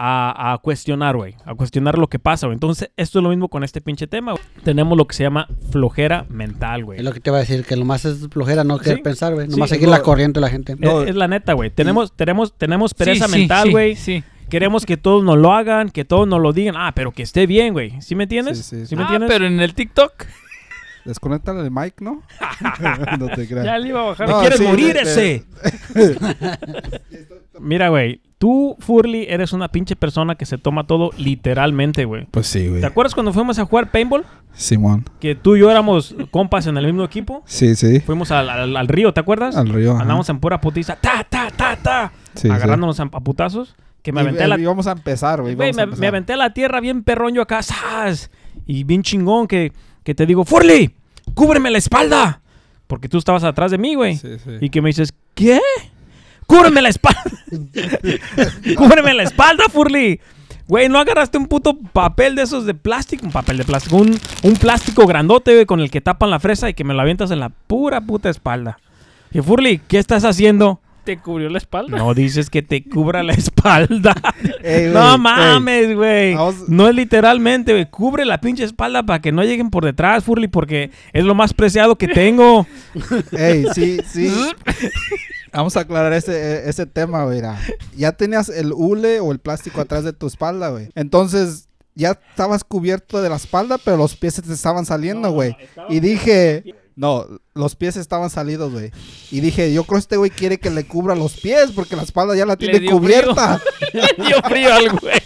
Speaker 2: a, a cuestionar, güey. A cuestionar lo que pasa, güey. Entonces, esto es lo mismo con este pinche tema, güey. Tenemos lo que se llama flojera mental, güey.
Speaker 3: Es lo que te iba a decir, que lo más es flojera no querer
Speaker 2: Sí.
Speaker 3: pensar, güey.
Speaker 2: Sí,
Speaker 3: Nomás seguir
Speaker 1: no.
Speaker 3: la corriente de la gente.
Speaker 1: No.
Speaker 2: Es, es la neta, güey. Tenemos, tenemos, tenemos pereza
Speaker 4: Sí,
Speaker 2: mental,
Speaker 4: sí,
Speaker 2: güey.
Speaker 4: Sí,
Speaker 2: Queremos que todos nos lo hagan, que todos nos lo digan. Ah, pero que esté bien, güey. ¿Sí me entiendes?
Speaker 1: Sí, sí, sí.
Speaker 2: me
Speaker 4: Ah,
Speaker 2: entiendes?
Speaker 4: pero en el TikTok.
Speaker 1: Desconéctale el mic, ¿no? no te creas.
Speaker 2: Ya le iba a bajar.
Speaker 1: No,
Speaker 2: ¿Quieres
Speaker 1: sí,
Speaker 2: morir
Speaker 1: de-
Speaker 2: ese? Mira, güey. Tú, Furly, eres una pinche persona que se toma todo literalmente, güey.
Speaker 1: Pues sí, güey.
Speaker 2: ¿Te acuerdas cuando fuimos a jugar paintball?
Speaker 1: Simón.
Speaker 2: Que tú y yo éramos compas en el mismo equipo.
Speaker 1: Sí, sí.
Speaker 2: Fuimos al, al- al río, ¿te acuerdas?
Speaker 1: Al río. ajá.
Speaker 2: Andamos en pura putiza. Ta, ta, ta, ta.
Speaker 1: Sí,
Speaker 2: agarrándonos a, a putazos. Que me aventé
Speaker 1: Y-
Speaker 2: a la
Speaker 1: y Vamos a empezar, güey.
Speaker 2: Me, me aventé a la tierra bien perrón yo acá, ¡zas! Y bien chingón que, que te digo, ¡Furly! ¡Cúbreme la espalda! Porque tú estabas atrás de mí, güey.
Speaker 1: Sí, sí.
Speaker 2: Y que me dices, ¿qué? ¡Cúbreme la espalda! ¡Cúbreme la espalda, Furly! Güey, ¿no agarraste un puto papel de esos de plástico? Un papel de plástico. Un, un plástico grandote, güey, con el que tapan la fresa y que me lo avientas en la pura puta espalda. Y Furly, ¿qué estás haciendo?
Speaker 4: ¿Te cubrió la espalda?
Speaker 2: No dices que te cubra la espalda.
Speaker 1: Ey,
Speaker 2: no mames, güey.
Speaker 1: Vamos-
Speaker 2: No es literalmente, güey. Cubre la pinche espalda para que no lleguen por detrás, Furly, porque es lo más preciado que tengo.
Speaker 1: Ey, sí, sí. Vamos a aclarar ese, ese tema, güey. mira. Ya tenías el hule o el plástico atrás de tu espalda, güey. Entonces, ya estabas cubierto de la espalda, pero los pies se te estaban saliendo, güey. Y dije, no, los pies estaban salidos, güey. Y dije, yo creo que este güey quiere que le cubra los pies porque la espalda ya la tiene
Speaker 4: dio
Speaker 1: cubierta.
Speaker 4: Le dio frío al güey.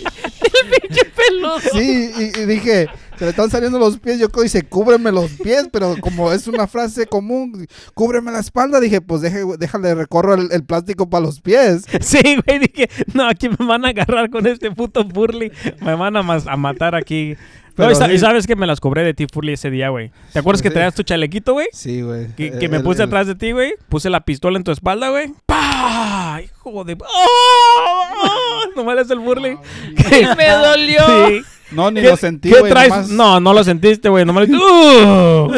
Speaker 4: El pinche peludo.
Speaker 1: Sí, y, y dije, se le están saliendo los pies. Yo creo que dice, cúbreme los pies, pero como es una frase común, cúbreme la espalda, dije, pues deje, déjale recorro el, el plástico para los pies.
Speaker 2: Sí, güey, dije, no, aquí me van a agarrar con este puto Furly. Me van a, a matar aquí. No,
Speaker 1: Pero
Speaker 2: y, sa-
Speaker 1: sí.
Speaker 2: y sabes que me las cobré de ti, Furly, ese día, güey. ¿Te acuerdas que
Speaker 1: Sí.
Speaker 2: traías tu chalequito, güey?
Speaker 1: Sí, güey.
Speaker 2: Que, que
Speaker 1: El-
Speaker 2: me
Speaker 1: el-
Speaker 2: puse
Speaker 1: el-
Speaker 2: atrás de ti, güey. Puse la pistola en tu espalda, güey. ¡Pah! Hijo de... ¡Oh! Nomás es el Furly.
Speaker 4: Me dolió.
Speaker 2: Sí.
Speaker 1: No, ni
Speaker 2: ¿Qué,
Speaker 1: lo sentí,
Speaker 2: qué
Speaker 1: güey.
Speaker 2: traes?
Speaker 1: nomás-
Speaker 2: No, no lo sentiste, güey. Nomás... ¡Uh!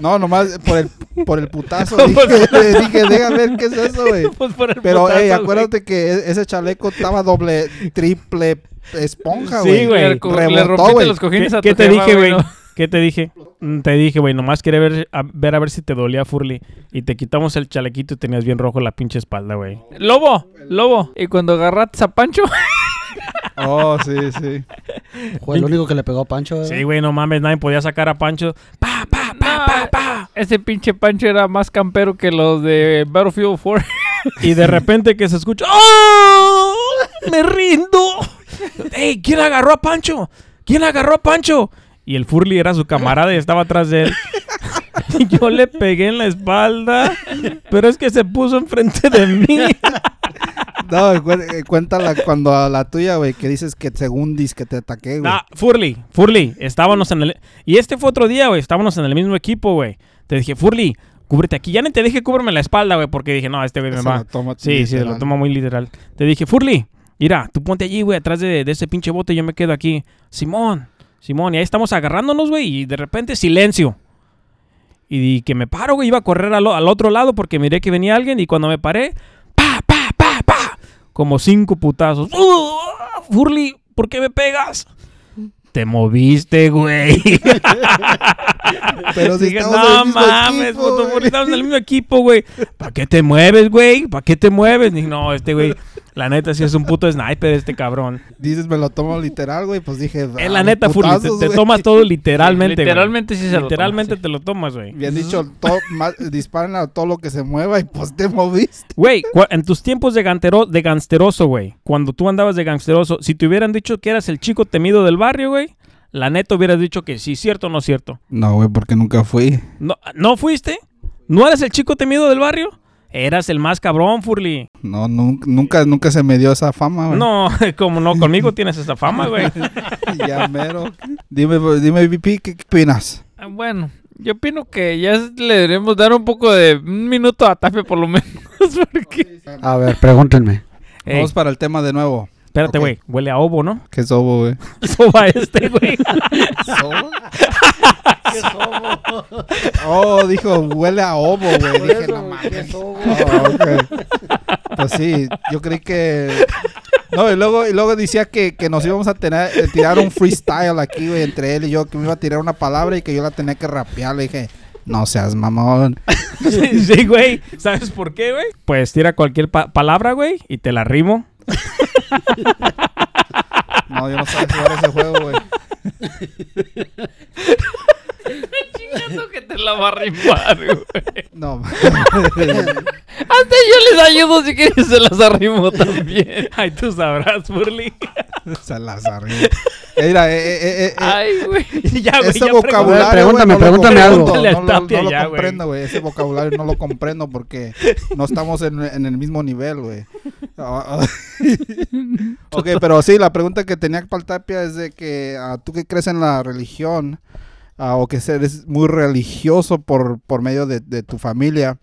Speaker 1: No, nomás por el, por el putazo. dije, dije, déjame ver qué es eso, güey.
Speaker 2: Pues por el
Speaker 1: Pero,
Speaker 2: putazo,
Speaker 1: ey,
Speaker 2: güey.
Speaker 1: acuérdate que e- ese chaleco estaba doble, triple esponja,
Speaker 2: Sí,
Speaker 1: güey.
Speaker 2: güey.
Speaker 4: Le, co- le
Speaker 1: Rebotó,
Speaker 4: rompiste
Speaker 1: güey.
Speaker 4: los
Speaker 2: ¿Qué,
Speaker 4: cojines a tu
Speaker 2: qué te
Speaker 4: jefa,
Speaker 2: dije, güey?
Speaker 4: ¿no?
Speaker 2: ¿Qué te dije? Mm, Te dije, güey, nomás quería ver a, ver a ver si te dolía Furly. Y te quitamos el chalequito y tenías bien rojo la pinche espalda, güey.
Speaker 4: Lobo, lobo. Y cuando agarraste a Pancho,
Speaker 1: Oh, sí, sí.
Speaker 3: Fue el único que le pegó a Pancho.
Speaker 2: Sí, güey, no mames, nadie podía sacar a Pancho. Pa, pa, pa,
Speaker 4: No.
Speaker 2: pa, pa.
Speaker 4: ese pinche Pancho era más campero que los de Battlefield 4.
Speaker 2: Y de repente que se escucha. ¡Oh! ¡Me rindo! ¡Ey! ¿Quién agarró a Pancho? ¿Quién agarró a Pancho? Y el Furly era su camarada y estaba atrás de él. Yo le pegué en la espalda, pero es que se puso enfrente de mí.
Speaker 1: No, cu- eh, cuéntala cuando a la tuya, güey, que dices que según dices que te ataqué, güey.
Speaker 2: Ah, Furly, Furly, estábamos en el... Y este fue otro día, güey, estábamos en el mismo equipo, güey. Te dije, Furly, cúbrete aquí. Ya ni te dije cúbreme la espalda, güey, porque dije, no, este güey me va...
Speaker 1: lo toma
Speaker 2: Sí, sí, lo
Speaker 1: literal.
Speaker 2: toma muy literal. Te dije, Furly, mira, tú ponte allí, güey, atrás de, de ese pinche bote, yo me quedo aquí. Simón, Simón, y ahí estamos agarrándonos, güey, y de repente silencio. Y que me paro, güey, iba a correr al, al otro lado porque miré que venía alguien y cuando me paré, pa, pa, pa, pa, como cinco putazos. ¡Uh! Furly, ¿por qué me pegas? Te moviste, güey.
Speaker 1: Pero si
Speaker 2: Dije,
Speaker 1: estamos en
Speaker 2: no
Speaker 1: el mismo
Speaker 2: mames,
Speaker 1: equipo,
Speaker 2: puto,
Speaker 1: güey".
Speaker 2: Estamos en el mismo equipo, güey. ¿Para qué te mueves, güey? ¿Para qué te mueves? Dije, no, este güey, la neta sí es un puto sniper este cabrón.
Speaker 1: Dices, me lo tomo literal, güey, pues dije...
Speaker 2: Es
Speaker 1: ah,
Speaker 2: la neta, Furly, te,
Speaker 1: putazos,
Speaker 2: te
Speaker 1: güey.
Speaker 2: tomas todo literalmente, güey.
Speaker 4: Literalmente sí se lo
Speaker 2: Literalmente
Speaker 4: toma, sí.
Speaker 2: te lo tomas, güey.
Speaker 1: Bien dicho, todo, más, disparan a todo lo que se mueva y pues te moviste.
Speaker 2: Güey, en tus tiempos de, gantero, de gangsteroso, güey, cuando tú andabas de gangsteroso, si te hubieran dicho que eras el chico temido del barrio, güey, la neta hubieras dicho que sí, cierto o no cierto.
Speaker 1: No, güey, porque nunca fui.
Speaker 2: ¿No, ¿no fuiste? ¿No eras el chico temido del barrio? Eras el más cabrón, Furly.
Speaker 1: No, nunca, nunca, nunca se me dio esa fama, güey.
Speaker 2: No, como no, conmigo tienes esa fama, güey.
Speaker 1: ya mero. Dime, dime, VP, ¿qué, qué opinas?
Speaker 4: Ah, Bueno, yo opino que ya le deberíamos dar un poco de un minuto a Tafe por lo menos. Porque...
Speaker 3: A ver, pregúntenme.
Speaker 2: Ey,
Speaker 1: Vamos para el tema de nuevo.
Speaker 2: Espérate, güey. Huele a ovo, ¿no?
Speaker 1: ¿Qué sobo, güey?
Speaker 2: Soba este, güey.
Speaker 1: Oh, dijo, huele a ovo, güey. Dije, no mames. Oh, ok. Pues sí, yo creí que... No, y luego, y luego decía que, que nos íbamos a tener, eh, tirar un freestyle aquí, güey, entre él y yo, que me iba a tirar una palabra y que yo la tenía que rapear. Le dije, no seas mamón.
Speaker 2: sí, sí, güey. ¿Sabes por qué, güey? Pues tira cualquier pa- palabra, güey, y te la rimo.
Speaker 1: No, yo no sabía jugar ese juego, güey.
Speaker 4: Chingazo que va a arrimar, güey.
Speaker 1: No,
Speaker 4: Hasta yo les ayudo si quieres, se las arrimo también.
Speaker 2: Ay, tú sabrás, Furly.
Speaker 1: se las arriba. Eh, Mira, eh, eh, eh, eh,
Speaker 4: Ay, güey.
Speaker 2: ya, güey,
Speaker 1: ese
Speaker 2: ya
Speaker 1: vocabulario.
Speaker 3: Pregúntame,
Speaker 1: güey, no lo
Speaker 3: pregúntame algo.
Speaker 1: No, lo-
Speaker 2: Tapia
Speaker 1: no lo
Speaker 2: ya, güey.
Speaker 1: comprendo, güey. Ese vocabulario no lo comprendo porque no estamos en, en el mismo nivel, güey. Ah, ah. ok, pero sí, la pregunta que tenía para el Tapia es de que ah, tú que crees en la religión ah, o que eres muy religioso por, por medio de, de tu familia,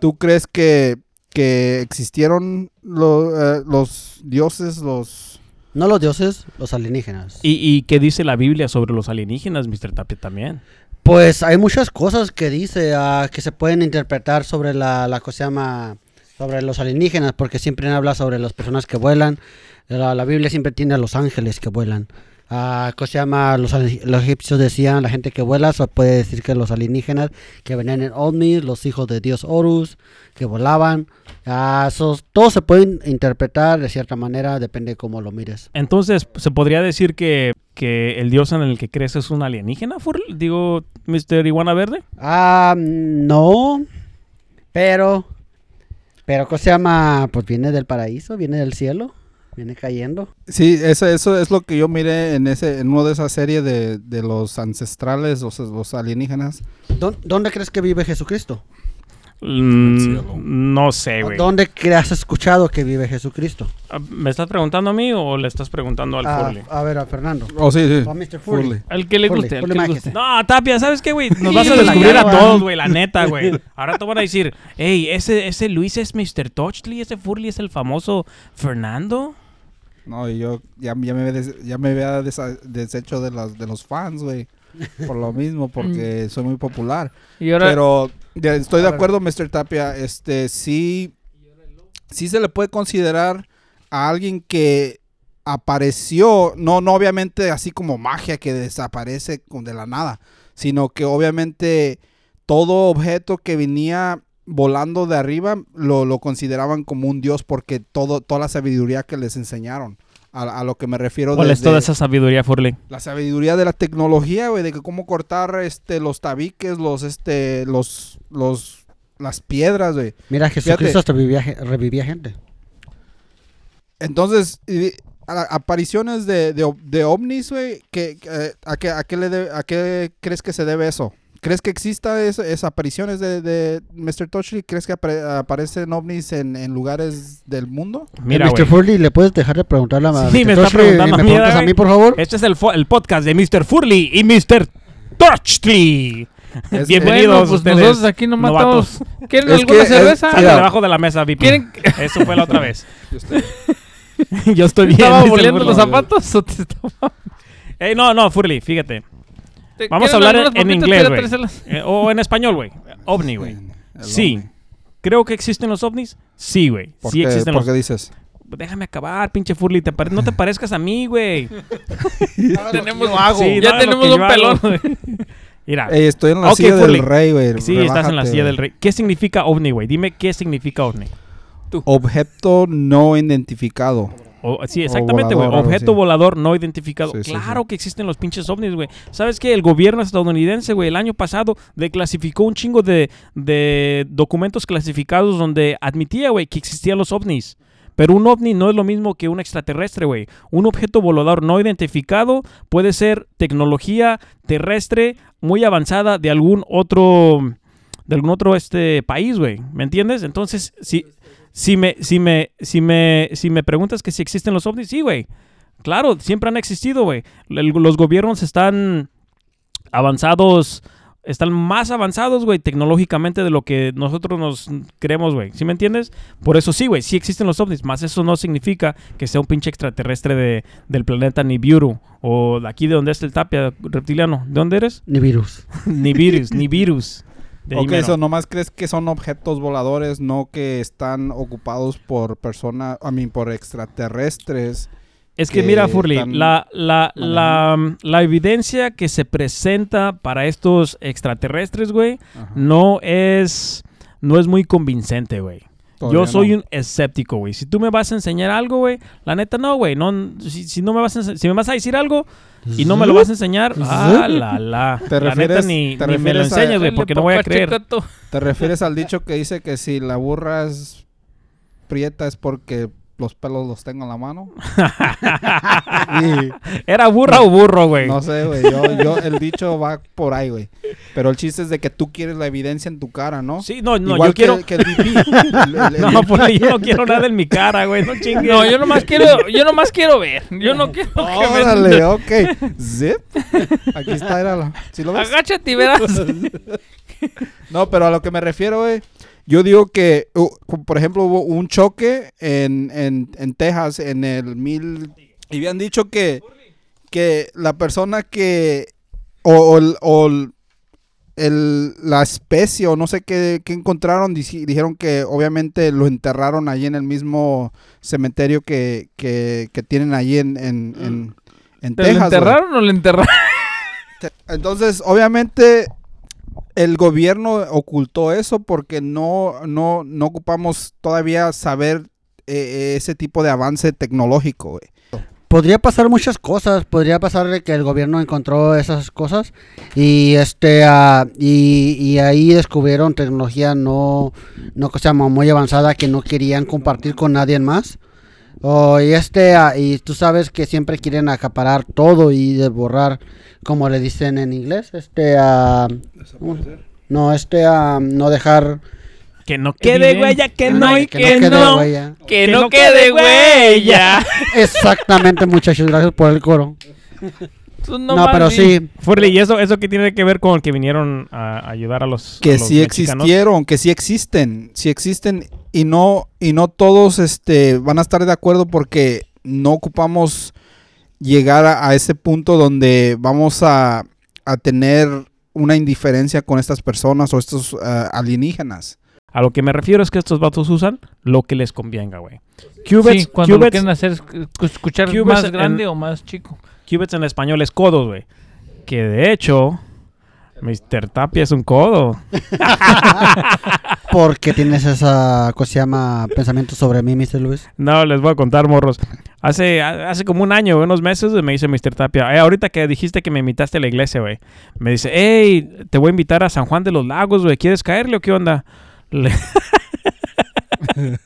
Speaker 1: ¿tú crees que, que existieron lo- eh, los dioses, los...
Speaker 3: No los dioses, los alienígenas.
Speaker 2: ¿Y, ¿Y qué dice la Biblia sobre los alienígenas, Mr. Tapia, también?
Speaker 3: Pues hay muchas cosas que dice que se pueden interpretar sobre la, la cosa se llama sobre los alienígenas, porque siempre habla sobre las personas que vuelan. La, la Biblia siempre tiene a los ángeles que vuelan. Ah, cosa se llama los, los egipcios decían la gente que vuela, se puede decir que los alienígenas que venían en ovnis, los hijos de Dios Horus que volaban. Ah, esos, todo se puede interpretar de cierta manera, depende cómo lo mires.
Speaker 2: Entonces, ¿se podría decir que, que el dios en el que crees es un alienígena? Digo, Mr. Iguana Verde.
Speaker 3: Ah, no. Pero. Pero, ¿cómo se llama? Pues viene del paraíso, viene del cielo, viene cayendo.
Speaker 1: Sí, eso, eso es lo que yo miré en ese en uno de esas series de, de los ancestrales, los, los alienígenas.
Speaker 3: ¿Dó- ¿Dónde crees que vive Jesucristo?
Speaker 2: Mm, no sé, güey.
Speaker 3: ¿Dónde has escuchado que vive Jesucristo?
Speaker 2: Ah, ¿Me estás preguntando a mí o le estás preguntando al
Speaker 3: Ah,
Speaker 2: Furley?
Speaker 3: a ver, a Fernando.
Speaker 1: Oh, sí, sí.
Speaker 3: O a Mr. Furley.
Speaker 1: Furley.
Speaker 4: Al que le
Speaker 3: Furley,
Speaker 4: guste, al
Speaker 3: Furley
Speaker 4: que le
Speaker 3: Máquese.
Speaker 4: guste.
Speaker 2: No, Tapia, ¿sabes qué, güey? Nos vas a descubrir a todos, güey, la neta, güey. Ahora te van a decir, hey, ese, ese Luis es Mr. Touchley, ese Furley es el famoso Fernando.
Speaker 1: No, y yo ya, ya me, des- ya me había desa- deshecho de, las, de los fans, güey. Por lo mismo, porque soy muy popular.
Speaker 4: Y ahora,
Speaker 1: Pero estoy de acuerdo, Mr. Tapia. Este, sí, sí se le puede considerar a alguien que apareció, no, no obviamente así como magia que desaparece de la nada, sino que obviamente todo objeto que venía volando de arriba lo, lo consideraban como un dios porque todo, toda la sabiduría que les enseñaron. A, a lo que me refiero
Speaker 2: ¿Cuál
Speaker 1: de-
Speaker 2: es toda
Speaker 1: de-
Speaker 2: esa sabiduría, Furley?
Speaker 1: la sabiduría de la tecnología, güey, de que cómo cortar este los tabiques, los este los los las piedras, güey.
Speaker 3: Mira, Jesucristo hasta vivía ge- revivía gente.
Speaker 1: Entonces, y- a- apariciones de, de, de ovnis, güey, que, que, ¿a, qué, a, qué le debe- ¿a qué crees que se debe eso? ¿Crees que exista es- esas apariciones de, de Mr. Touchley? ¿Crees que apare- aparecen ovnis en, en lugares del mundo?
Speaker 2: Mira,
Speaker 3: Eh, Mr. Furley, ¿le puedes dejar de preguntarle a
Speaker 2: Sí,
Speaker 3: Mr.
Speaker 2: me está preguntando
Speaker 3: me
Speaker 2: a mí,
Speaker 3: preguntas a mí, por favor?
Speaker 2: Este es el, el podcast de Mr. Furley y Mr. Touchley.
Speaker 1: Es-
Speaker 2: Bienvenidos
Speaker 4: bueno, pues
Speaker 2: ustedes,
Speaker 4: nosotros aquí no matamos.
Speaker 2: novatos.
Speaker 4: ¿Quieren
Speaker 1: Es
Speaker 4: alguna
Speaker 1: que es-
Speaker 4: cerveza?
Speaker 2: Sale debajo de la mesa, VIP.
Speaker 4: ¿Quieren
Speaker 2: Eso fue la otra vez.
Speaker 1: Yo estoy-
Speaker 2: Yo estoy bien.
Speaker 4: ¿Estaba volviendo los zapatos o te estaba-
Speaker 2: Ey, no, no, Furley, fíjate.
Speaker 4: ¿Te
Speaker 2: Vamos a hablar en
Speaker 4: papitas?
Speaker 2: inglés, güey. Eh, o en español, güey. OVNI, güey. Sí.
Speaker 1: ovni.
Speaker 2: ¿Creo que existen los ovnis? Sí, güey.
Speaker 1: ¿Por,
Speaker 2: Sí
Speaker 1: qué,
Speaker 2: existen
Speaker 1: por
Speaker 2: los
Speaker 1: qué dices?
Speaker 2: Déjame acabar, pinche Furley. te pare- No te parezcas a mí, güey.
Speaker 4: Tenemos,
Speaker 2: Sí,
Speaker 4: ya tenemos un pelón.
Speaker 2: Mira.
Speaker 1: Ey, estoy en la
Speaker 2: Ok,
Speaker 1: silla
Speaker 2: Furley.
Speaker 1: del rey, güey.
Speaker 2: sí, estás en la silla del rey. ¿Qué significa ovni, güey? Dime qué significa ovni.
Speaker 1: Objeto no identificado.
Speaker 2: O- sí, exactamente, güey. Objeto volador no identificado.
Speaker 1: Sí, sí,
Speaker 2: claro
Speaker 1: sí.
Speaker 2: que existen los pinches ovnis, güey. ¿Sabes qué? El gobierno estadounidense, güey, el año pasado declasificó un chingo de, de documentos clasificados donde admitía, güey, que existían los ovnis. Pero un ovni no es lo mismo que un extraterrestre, güey. Un objeto volador no identificado puede ser tecnología terrestre muy avanzada de algún otro de algún otro este país, güey. ¿Me entiendes? Entonces, si si me si me si me si me preguntas que si existen los ovnis, sí, güey. Claro, siempre han existido, güey. Los gobiernos están avanzados, están más avanzados, güey, tecnológicamente de lo que nosotros nos creemos, güey. ¿Sí me entiendes? Por eso sí, güey, sí existen los ovnis, más eso no significa que sea un pinche extraterrestre de, del planeta Nibiru o de aquí de donde está el tapia reptiliano. ¿De dónde eres?
Speaker 3: Ni virus.
Speaker 2: ni virus, ni virus. De
Speaker 1: Ok, eso nomás crees que son objetos voladores, no que están ocupados por personas, a mí, por extraterrestres.
Speaker 2: Es que
Speaker 1: que
Speaker 2: mira,
Speaker 1: están
Speaker 2: la, la, la, la evidencia que se presenta para estos extraterrestres, güey, no es, no es muy convincente, güey.
Speaker 1: Todavía
Speaker 2: Yo soy
Speaker 1: no.
Speaker 2: un escéptico, güey. Si tú me vas a enseñar algo, güey, la neta no, güey. No, si, si no me vas a si me vas a decir algo y no me lo vas a enseñar, ah, la, la.
Speaker 1: ¿Te
Speaker 2: la neta
Speaker 1: refieres-
Speaker 2: ni,
Speaker 1: te
Speaker 2: ni me lo enseñas, güey, porque no voy a creer.
Speaker 1: ¿Te refieres al dicho que dice que si la burra es prieta es porque los pelos los tengo en la mano? Y
Speaker 2: ¿Era burra o burro, güey?
Speaker 1: no sé, güey. Yo, yo, el dicho va por ahí, güey. Pero el chiste es de que tú quieres la evidencia en tu cara, ¿no?
Speaker 2: Sí, no, no,
Speaker 1: Igual
Speaker 2: yo quiero.
Speaker 1: que, que el VP. El- el- el
Speaker 2: No, por ahí yo no quiero nada en mi cara, güey. No chingues.
Speaker 4: No, yo nomás quiero, yo nomás quiero ver. Yo no quiero que me...
Speaker 1: Órale, ok. Zip. Aquí está, era la. ¿Sí lo ves?
Speaker 4: Agáchate y verás.
Speaker 1: No, pero a lo que me refiero, güey. Yo digo que, uh, por ejemplo, hubo un choque en, en, en Texas en el mil... Y habían dicho que, que la persona que... O, o el- o el- la especie o no sé qué, qué encontraron, dijeron que obviamente lo enterraron allí en el mismo cementerio que, que, que tienen allí en, en, en, en
Speaker 4: ¿Te lo
Speaker 1: Texas. güey.
Speaker 4: enterraron o lo enterraron?
Speaker 1: Entonces, obviamente, el gobierno ocultó eso porque no, no, no ocupamos todavía saber eh, ese tipo de avance tecnológico, güey.
Speaker 3: Podría pasar muchas cosas, podría pasar que el gobierno encontró esas cosas y este ah, y, y ahí descubrieron tecnología no no que se llama muy avanzada que no querían compartir con nadie más. O, y este ah, y tú sabes que siempre quieren acaparar todo y de borrar como le dicen en inglés, este ah, no este ah, no dejar
Speaker 2: Que no quede huella, que no y
Speaker 3: que
Speaker 2: que,
Speaker 3: no quede
Speaker 2: no.
Speaker 3: huella.
Speaker 4: Que,
Speaker 2: Que
Speaker 4: no, quede huella.
Speaker 3: Exactamente, muchachos, gracias por el coro. No, pero sí,
Speaker 2: Furley, ¿y eso, eso qué tiene que ver con que vinieron a ayudar a los a
Speaker 1: Que
Speaker 2: los
Speaker 1: sí
Speaker 2: mexicanos?
Speaker 1: existieron, que sí existen, sí existen y no, y no todos este, van a estar de acuerdo porque no ocupamos llegar a, a ese punto donde vamos a, a tener una indiferencia con estas personas o estos ah, alienígenas.
Speaker 2: A lo que me refiero es que estos vatos usan lo que les convenga, güey. Cubits,
Speaker 4: Sí, cuando lo quieren hacer es escu- escuchar más
Speaker 2: en-
Speaker 4: grande o más chico.
Speaker 2: cubits en español es codos, güey. Que de hecho, Mr. Tapia es un codo.
Speaker 3: porque tienes esa cosa se llama pensamiento sobre mí, Mr. Luis.
Speaker 2: No, les voy a contar, morros. Hace, hace como un año, unos meses, me dice Mr. Tapia, "Eh, ahorita que dijiste que me invitaste a la iglesia, güey, me dice, hey, te voy a invitar a San Juan de los Lagos, güey, ¿quieres caerle o qué onda? Le,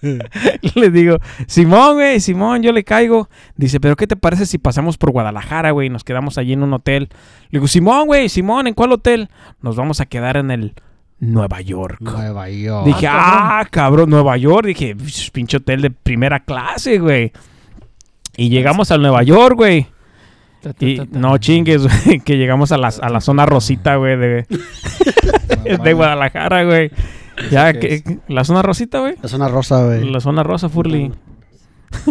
Speaker 2: Le digo, Simón, güey, Simón, yo le caigo. Dice, pero ¿qué te parece si pasamos por Guadalajara, güey? y Nos quedamos allí en un hotel. Le digo, Simón, güey, Simón, ¿en cuál hotel? Nos vamos a quedar en el Nueva York.
Speaker 3: Nueva York.
Speaker 2: Dije, ah, cabrón, Nueva York. Dije, "Psh, pinche hotel de primera clase, güey. Y llegamos al Nueva York, güey. Y no chingues, güey, que llegamos a la, a la zona rosita, güey, de, de Guadalajara, güey. Ya, que, la zona rosita, güey.
Speaker 3: Es una rosa, güey.
Speaker 2: La zona rosa, Furly.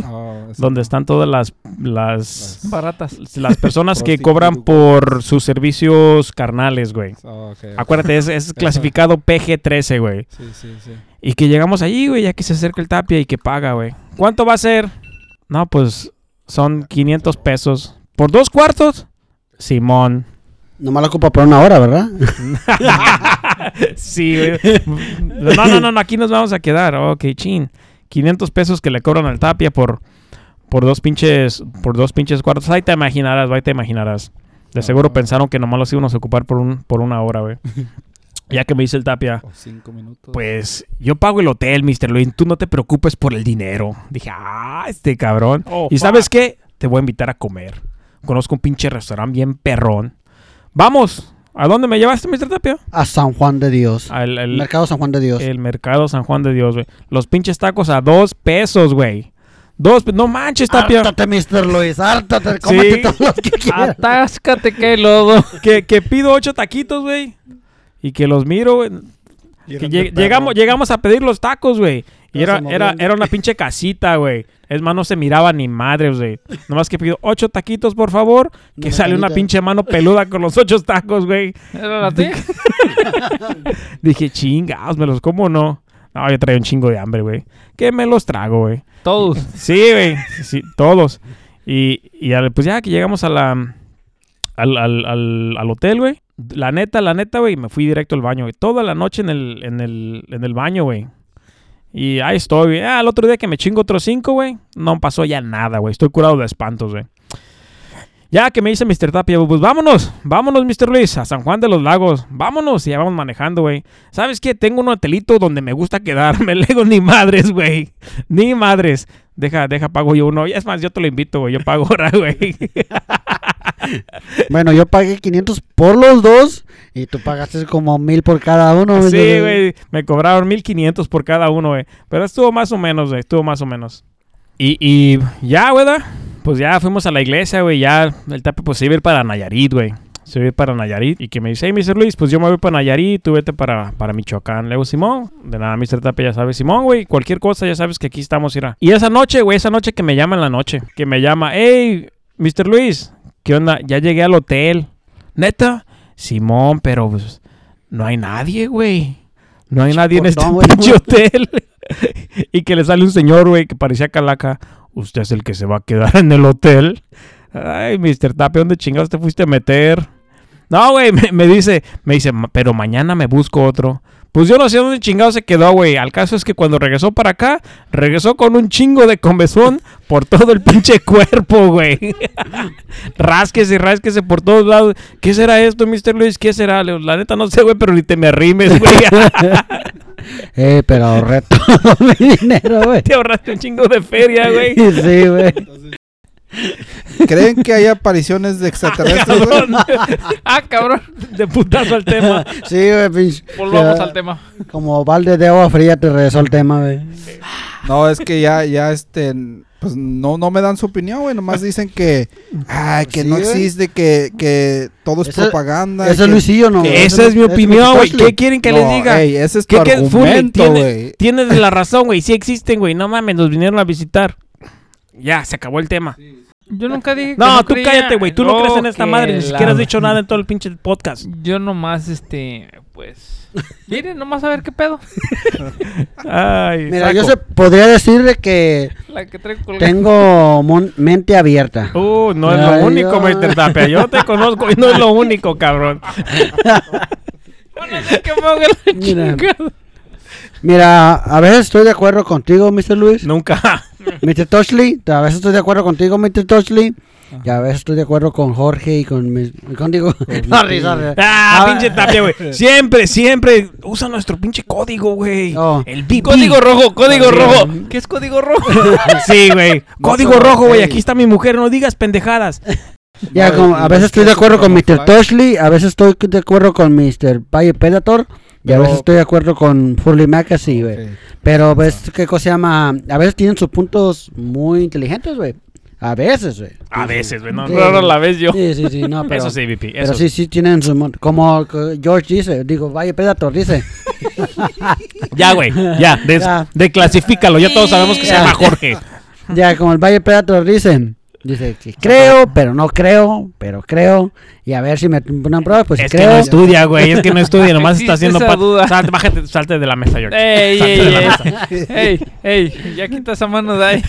Speaker 1: Oh,
Speaker 2: Donde están todas las, las,
Speaker 4: Baratas.
Speaker 2: las personas que cobran por sus servicios carnales, güey.
Speaker 1: Oh.
Speaker 2: Acuérdate, es, es clasificado PG-13, güey.
Speaker 1: Sí, sí, sí.
Speaker 2: Y que llegamos allí, güey, ya que se acerca el tapia y que paga, güey. ¿Cuánto va a ser? No, pues son 500 pesos. ¿Por dos cuartos? Simón.
Speaker 3: Nomás la ocupa por una hora, ¿verdad?
Speaker 2: sí, güey. No, no, no, no, aquí nos vamos a quedar. Ok, chin. 500 pesos que le cobran al tapia por, por dos pinches por dos pinches cuartos. Ahí te imaginarás, ahí te imaginarás. De seguro
Speaker 1: Ah.
Speaker 2: pensaron que nomás los íbamos a ocupar por, un, por una hora, güey. Ya que me dice el tapia,
Speaker 1: O cinco minutos.
Speaker 2: Pues yo pago el hotel, Mr. Luis. Tú no te preocupes por el dinero. Dije, ah, este cabrón.
Speaker 4: Oh,
Speaker 2: ¿Y sabes qué? Te voy a invitar a comer. Conozco un pinche restaurante bien perrón. Vamos. ¿A dónde me llevaste, Mr. Tapia?
Speaker 3: A San Juan de Dios.
Speaker 2: Al el,
Speaker 3: Mercado San Juan de Dios.
Speaker 2: el mercado San Juan de Dios, güey. Los pinches tacos a dos pesos, güey. Dos, no manches, Tapia.
Speaker 3: Hártate, Mr. Luis, hártate, cómete
Speaker 2: Sí.
Speaker 3: todos los que quieras.
Speaker 4: Atáscate que hay lodo.
Speaker 2: Que, que pido ocho taquitos, güey. Y que los miro, güey. Que lleg- llegamos, llegamos a pedir los tacos, güey. Y era, era, era una pinche casita, güey. Es más, no se miraba ni madres, güey. Nomás que pido ocho taquitos, por favor. Que
Speaker 3: Una
Speaker 2: sale una pinche mano peluda con los ocho tacos, güey.
Speaker 4: ¿Era la tía?
Speaker 2: Dije, chingados, ¿me los como no? No, yo traía un chingo de hambre, güey. Que me los trago, güey.
Speaker 4: Todos.
Speaker 2: Sí, güey. Sí, todos. Y, y al- pues ya que llegamos a la, al, al, al, al hotel, güey. La neta, la neta, güey, me fui directo al baño, güey. Toda la noche en el, en el, en el baño, güey. Y ahí estoy. Ah, el otro día que me chingo otros cinco, güey. No pasó ya nada, güey. Estoy curado de espantos, güey. Ya que me dice Mr. Tapia, pues vámonos, vámonos, Mr. Luis, a San Juan de los Lagos. Vámonos, y ya vamos manejando, güey. ¿Sabes qué? Tengo un hotelito donde me gusta quedarme. Le digo, ni madres, güey. Ni madres. Deja, deja, pago yo uno. Es más, yo te lo invito, güey. Yo pago ahora, güey.
Speaker 3: Bueno, yo pagué 500 por los dos y tú pagaste como mil por cada uno.
Speaker 2: Sí, güey. Me cobraron 1500 por cada uno, güey. Pero estuvo más o menos, güey. Estuvo más o menos. Y, y ya, güey. Pues ya fuimos a la iglesia, güey. Ya el tape, pues se iba a ir para Nayarit, güey. Se iba a ir para Nayarit. Y que me dice, hey, Mr. Luis, pues yo me voy para Nayarit. Tú vete para, para Michoacán. Le digo, Simón. De nada, Mr. Tape, ya sabes. Simón, güey. Cualquier cosa, ya sabes que aquí estamos, irá. Y esa noche, güey. Esa noche que me llama en la noche. Que me llama, hey, Mr. Luis. ¿Qué onda? Ya llegué al hotel. ¿Neta? Simón, pero pues no hay nadie, güey. No hay nadie en este pinche hotel. y que le sale un señor, güey, que parecía calaca. Usted es el que se va a quedar en el hotel. Ay, Mr. Tape, ¿dónde chingados te fuiste a meter? No, güey, me, me dice, me dice, "Ma- pero mañana me busco otro. Pues yo no sé dónde chingado se quedó, güey. Al caso es que cuando regresó para acá, regresó con un chingo de comezón por todo el pinche cuerpo, güey. rásquese, rásquese por todos lados. ¿Qué será esto, Mr. Luis? ¿Qué será? La neta no sé, güey, pero ni te me arrimes, güey.
Speaker 3: Eh, pero ahorré todo mi dinero, güey.
Speaker 2: te ahorraste un chingo de feria, güey.
Speaker 3: Sí, güey.
Speaker 1: ¿Creen que hay apariciones de extraterrestres? güey?
Speaker 2: Cabrón.
Speaker 4: Ah, cabrón.
Speaker 2: De putazo al tema.
Speaker 3: Sí, güey, pinche.
Speaker 4: Volvamos
Speaker 3: Ya,
Speaker 4: al tema.
Speaker 3: Como balde de agua fría te regresó el tema, güey.
Speaker 1: No, es que ya, ya, este, pues no, no me dan su opinión, güey. Nomás dicen que, ay, que
Speaker 3: Sí,
Speaker 1: no existe, que, que todo es
Speaker 3: Ese-
Speaker 1: propaganda.
Speaker 3: Eso
Speaker 1: que-
Speaker 3: es Luisillo, ¿no?
Speaker 2: Esa es mi opinión, güey. ¿Qué quieren que les diga?
Speaker 1: ey, ese es
Speaker 2: ¿Qué,
Speaker 1: tu argumento, güey.
Speaker 2: Tienes la razón, güey. Sí existen, güey. No mames, nos vinieron a visitar. Ya, se acabó el tema.
Speaker 4: Yo nunca dije que
Speaker 2: No, tú
Speaker 4: creía-
Speaker 2: cállate, güey. Tú no crees en esta madre. Ni
Speaker 4: la-
Speaker 2: siquiera has dicho nada en todo el pinche podcast.
Speaker 4: Yo nomás, este, pues... Miren, nomás a ver qué pedo.
Speaker 2: Ay,
Speaker 3: Mira,
Speaker 2: saco.
Speaker 3: yo se podría decirle que
Speaker 4: La que
Speaker 3: tengo mente abierta.
Speaker 2: Uh, no es
Speaker 3: Ay,
Speaker 2: lo único,
Speaker 3: yo-
Speaker 2: Mr. Tapia. Yo te conozco y no es lo único, cabrón.
Speaker 3: Mira. Mira, a veces estoy de acuerdo contigo, Mr. Luis.
Speaker 2: Nunca.
Speaker 3: Mr. Toshley, a veces estoy de acuerdo contigo, Mr. Toshley. Y a veces estoy de acuerdo con Jorge y con mis, contigo. sorry, sorry.
Speaker 2: Ah,
Speaker 3: Ah,
Speaker 2: pinche Tapia, güey. Siempre, siempre usa nuestro pinche código, güey.
Speaker 3: Oh.
Speaker 2: El BP.
Speaker 4: Código rojo, código rojo. ¿Qué es código rojo?
Speaker 2: Sí, güey. Código rojo, güey.
Speaker 1: ey.
Speaker 2: Aquí está mi mujer. No digas pendejadas.
Speaker 3: Ya,
Speaker 1: No,
Speaker 3: como, a veces
Speaker 1: es
Speaker 3: estoy de acuerdo con Mr. Toshley, a veces estoy de acuerdo con Mr. Valle Predator y a veces estoy de acuerdo con Furley Macassey, güey.
Speaker 1: Ok.
Speaker 3: Pero ves qué cosa se llama, a veces tienen sus puntos muy inteligentes, güey. A veces, güey.
Speaker 2: A veces, güey. No,
Speaker 3: Sí.
Speaker 4: La vez yo.
Speaker 3: Sí, sí, sí, no, pero,
Speaker 2: Eso sí, VP.
Speaker 3: pero sí, sí tienen su como George dice, digo, Valle Predator dice.
Speaker 2: Ya, güey. Ya. des-
Speaker 3: Ya.
Speaker 2: Declasifícalo. Ya todos sabemos que se llama Jorge.
Speaker 3: Ya, como el Valle Predator dice. Dice que creo, pero no creo, pero creo. Y a ver si me ponen pruebas, pues
Speaker 2: es que
Speaker 3: creo.
Speaker 2: no estudia, güey. Es que no estudia. Nomás está haciendo.
Speaker 4: esa duda.
Speaker 2: Salte, bájate, salte de la mesa, George.
Speaker 4: Ey,
Speaker 2: Salte
Speaker 4: ey,
Speaker 2: de la
Speaker 4: ey.
Speaker 2: mesa.
Speaker 4: ey, ey, ya quita esa mano de ahí.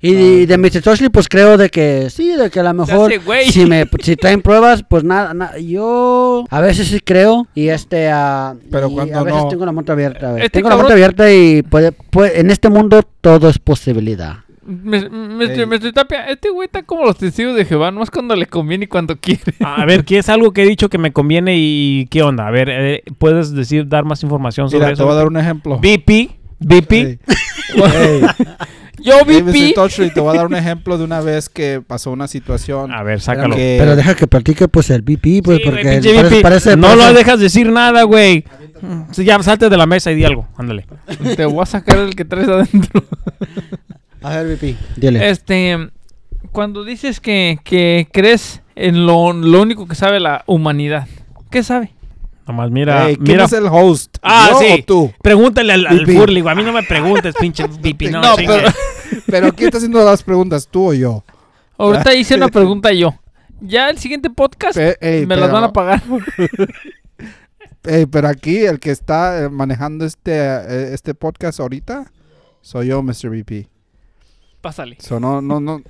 Speaker 3: Y de, de Mr. Toshley, pues creo de que sí, de que a lo mejor
Speaker 4: hace
Speaker 3: si me si traen pruebas, pues nada, na- yo a veces sí creo y este ah,
Speaker 1: Pero
Speaker 3: y
Speaker 1: cuando
Speaker 3: a veces
Speaker 1: no-
Speaker 3: tengo la mente abierta, güey.
Speaker 4: Este
Speaker 3: tengo la
Speaker 4: cabrón-
Speaker 3: mente abierta y puede, puede- en este mundo todo es posibilidad.
Speaker 4: Me, me,
Speaker 1: Ey.
Speaker 4: me estoy tapia. Este güey está como los testigos de Jehová, no es cuando le conviene y cuando quiere.
Speaker 2: A ver, ¿qué es algo que he dicho que me conviene y qué onda? A ver, eh, ¿puedes decir, dar más información sobre
Speaker 1: Mira, te
Speaker 2: eso?
Speaker 1: voy a dar un ejemplo.
Speaker 2: BP. BP.
Speaker 1: Ey. Ey.
Speaker 4: Yo
Speaker 1: Mr. Touchley, te voy a dar un ejemplo de una vez que pasó una situación.
Speaker 2: A ver, sácalo.
Speaker 1: que-
Speaker 3: Pero deja que platique pues el BP, pues
Speaker 2: Sí,
Speaker 3: porque
Speaker 2: pinche
Speaker 3: parece,
Speaker 2: no
Speaker 3: parece-
Speaker 2: lo dejas decir nada, güey. Sí, ya, salte de la mesa y di algo. Ándale.
Speaker 4: Te voy a sacar el que traes adentro.
Speaker 3: A ver, VP, dile.
Speaker 4: Este, cuando dices que, que crees en lo, lo único que sabe la humanidad, ¿qué sabe?
Speaker 2: Nomás mira.
Speaker 1: Ey, ¿Quién
Speaker 2: mira.
Speaker 1: es el host?
Speaker 2: Ah,
Speaker 1: ¿Yo
Speaker 2: sí.
Speaker 1: o tú?
Speaker 2: Pregúntale al, al
Speaker 1: VP.
Speaker 2: Furly, güey. A mí no me preguntes, pinche VP. No,
Speaker 1: No,
Speaker 2: chingue.
Speaker 1: pero, pero ¿quién está haciendo las preguntas? ¿Tú o yo?
Speaker 4: Ahorita hice una pregunta yo. Ya el siguiente podcast
Speaker 1: Pe- ey,
Speaker 4: me las
Speaker 1: pero-
Speaker 4: van a pagar.
Speaker 1: ey, pero aquí el que está eh, manejando este, eh, este podcast ahorita soy yo, Mr. VP.
Speaker 4: Pásale.
Speaker 1: So, no, no, no,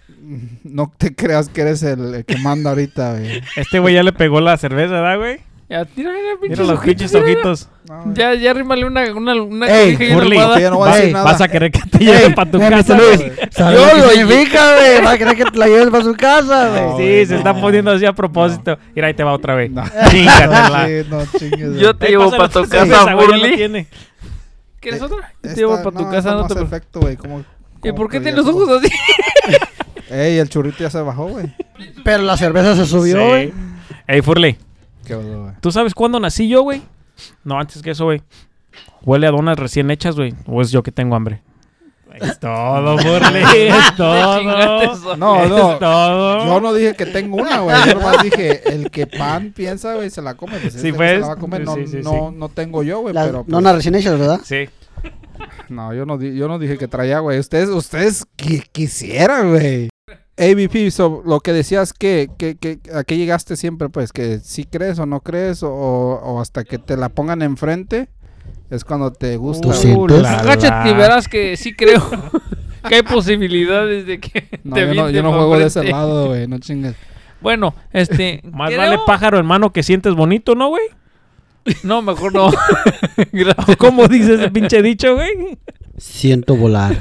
Speaker 1: no te creas que eres el, el que manda ahorita, güey.
Speaker 2: Este güey ya le pegó la cerveza, ¿verdad, güey?
Speaker 4: Ya, tira, mira, pinches
Speaker 2: Mira los
Speaker 4: ojitos,
Speaker 2: pinches
Speaker 4: mira, mira.
Speaker 2: ojitos.
Speaker 1: No,
Speaker 4: Ya, ya arrímale una, una, una
Speaker 3: Ey,
Speaker 4: cobija y una
Speaker 2: Furly,
Speaker 4: almohada.
Speaker 1: ya no voy a nada.
Speaker 2: Vas a querer que te lleven para tu
Speaker 3: Eh,
Speaker 2: casa.
Speaker 3: Luis,
Speaker 2: güey.
Speaker 3: ¿sabes
Speaker 4: Yo
Speaker 3: lo significa, güey? Va a querer que te la lleves para su casa, güey.
Speaker 1: No,
Speaker 2: Sí,
Speaker 1: güey,
Speaker 2: se
Speaker 1: no,
Speaker 2: está
Speaker 1: no.
Speaker 2: poniendo así a propósito. Mira, ahí te va otra vez.
Speaker 1: No.
Speaker 2: Chingatela.
Speaker 1: Sí, no chingues.
Speaker 4: Yo te llevo para tu casa,
Speaker 2: tiene.
Speaker 4: ¿Quieres
Speaker 1: Eh,
Speaker 4: otra? Yo te llevo para tu casa, no te
Speaker 1: efecto, güey. ¿Cómo-
Speaker 4: ¿Y por qué
Speaker 1: ya
Speaker 4: los ojos así?
Speaker 1: Ey, el churrito ya se bajó, güey.
Speaker 3: Pero la cerveza se subió,
Speaker 2: Sí.
Speaker 3: güey.
Speaker 2: Ey, Furley,
Speaker 1: Qué bueno, güey.
Speaker 2: ¿tú sabes cuándo nací yo, güey? No, antes que eso, güey. Huele a donas recién hechas, güey. ¿O es yo que tengo hambre? Es todo, Furley. Es todo.
Speaker 4: Eso.
Speaker 1: No,
Speaker 2: Es
Speaker 1: no.
Speaker 2: todo.
Speaker 1: Yo no dije que tengo una, güey. Yo nomás dije, el que pan piensa, güey, se la come. Pues
Speaker 2: Sí,
Speaker 1: güey
Speaker 2: pues.
Speaker 1: se la va a comer. No,
Speaker 2: Sí, sí,
Speaker 1: no,
Speaker 2: sí.
Speaker 1: no tengo yo, güey,
Speaker 3: Las
Speaker 1: pero... pues,
Speaker 3: nonas recién hechas, ¿verdad?
Speaker 2: Sí.
Speaker 1: No, yo no, di- yo no dije que traía, güey. Ustedes, ustedes qui- quisieran, güey. ABP, so, lo que decías que, que, que a qué llegaste siempre, pues, que si crees o no crees, o, o hasta que te la pongan enfrente, es cuando te gusta.
Speaker 3: ¿Tú
Speaker 1: güey.
Speaker 3: sientes?
Speaker 2: la,
Speaker 4: Agáchate y verás que sí creo que hay posibilidades de que
Speaker 1: No,
Speaker 4: te
Speaker 1: yo no, yo no juego de ese lado, güey, no chingues.
Speaker 4: Bueno, este...
Speaker 2: Más
Speaker 4: creo-
Speaker 2: vale pájaro hermano que sientes bonito, ¿no, güey?
Speaker 4: No, mejor no. Gracias.
Speaker 2: ¿Cómo dice ese pinche dicho, güey?
Speaker 3: Siento volar.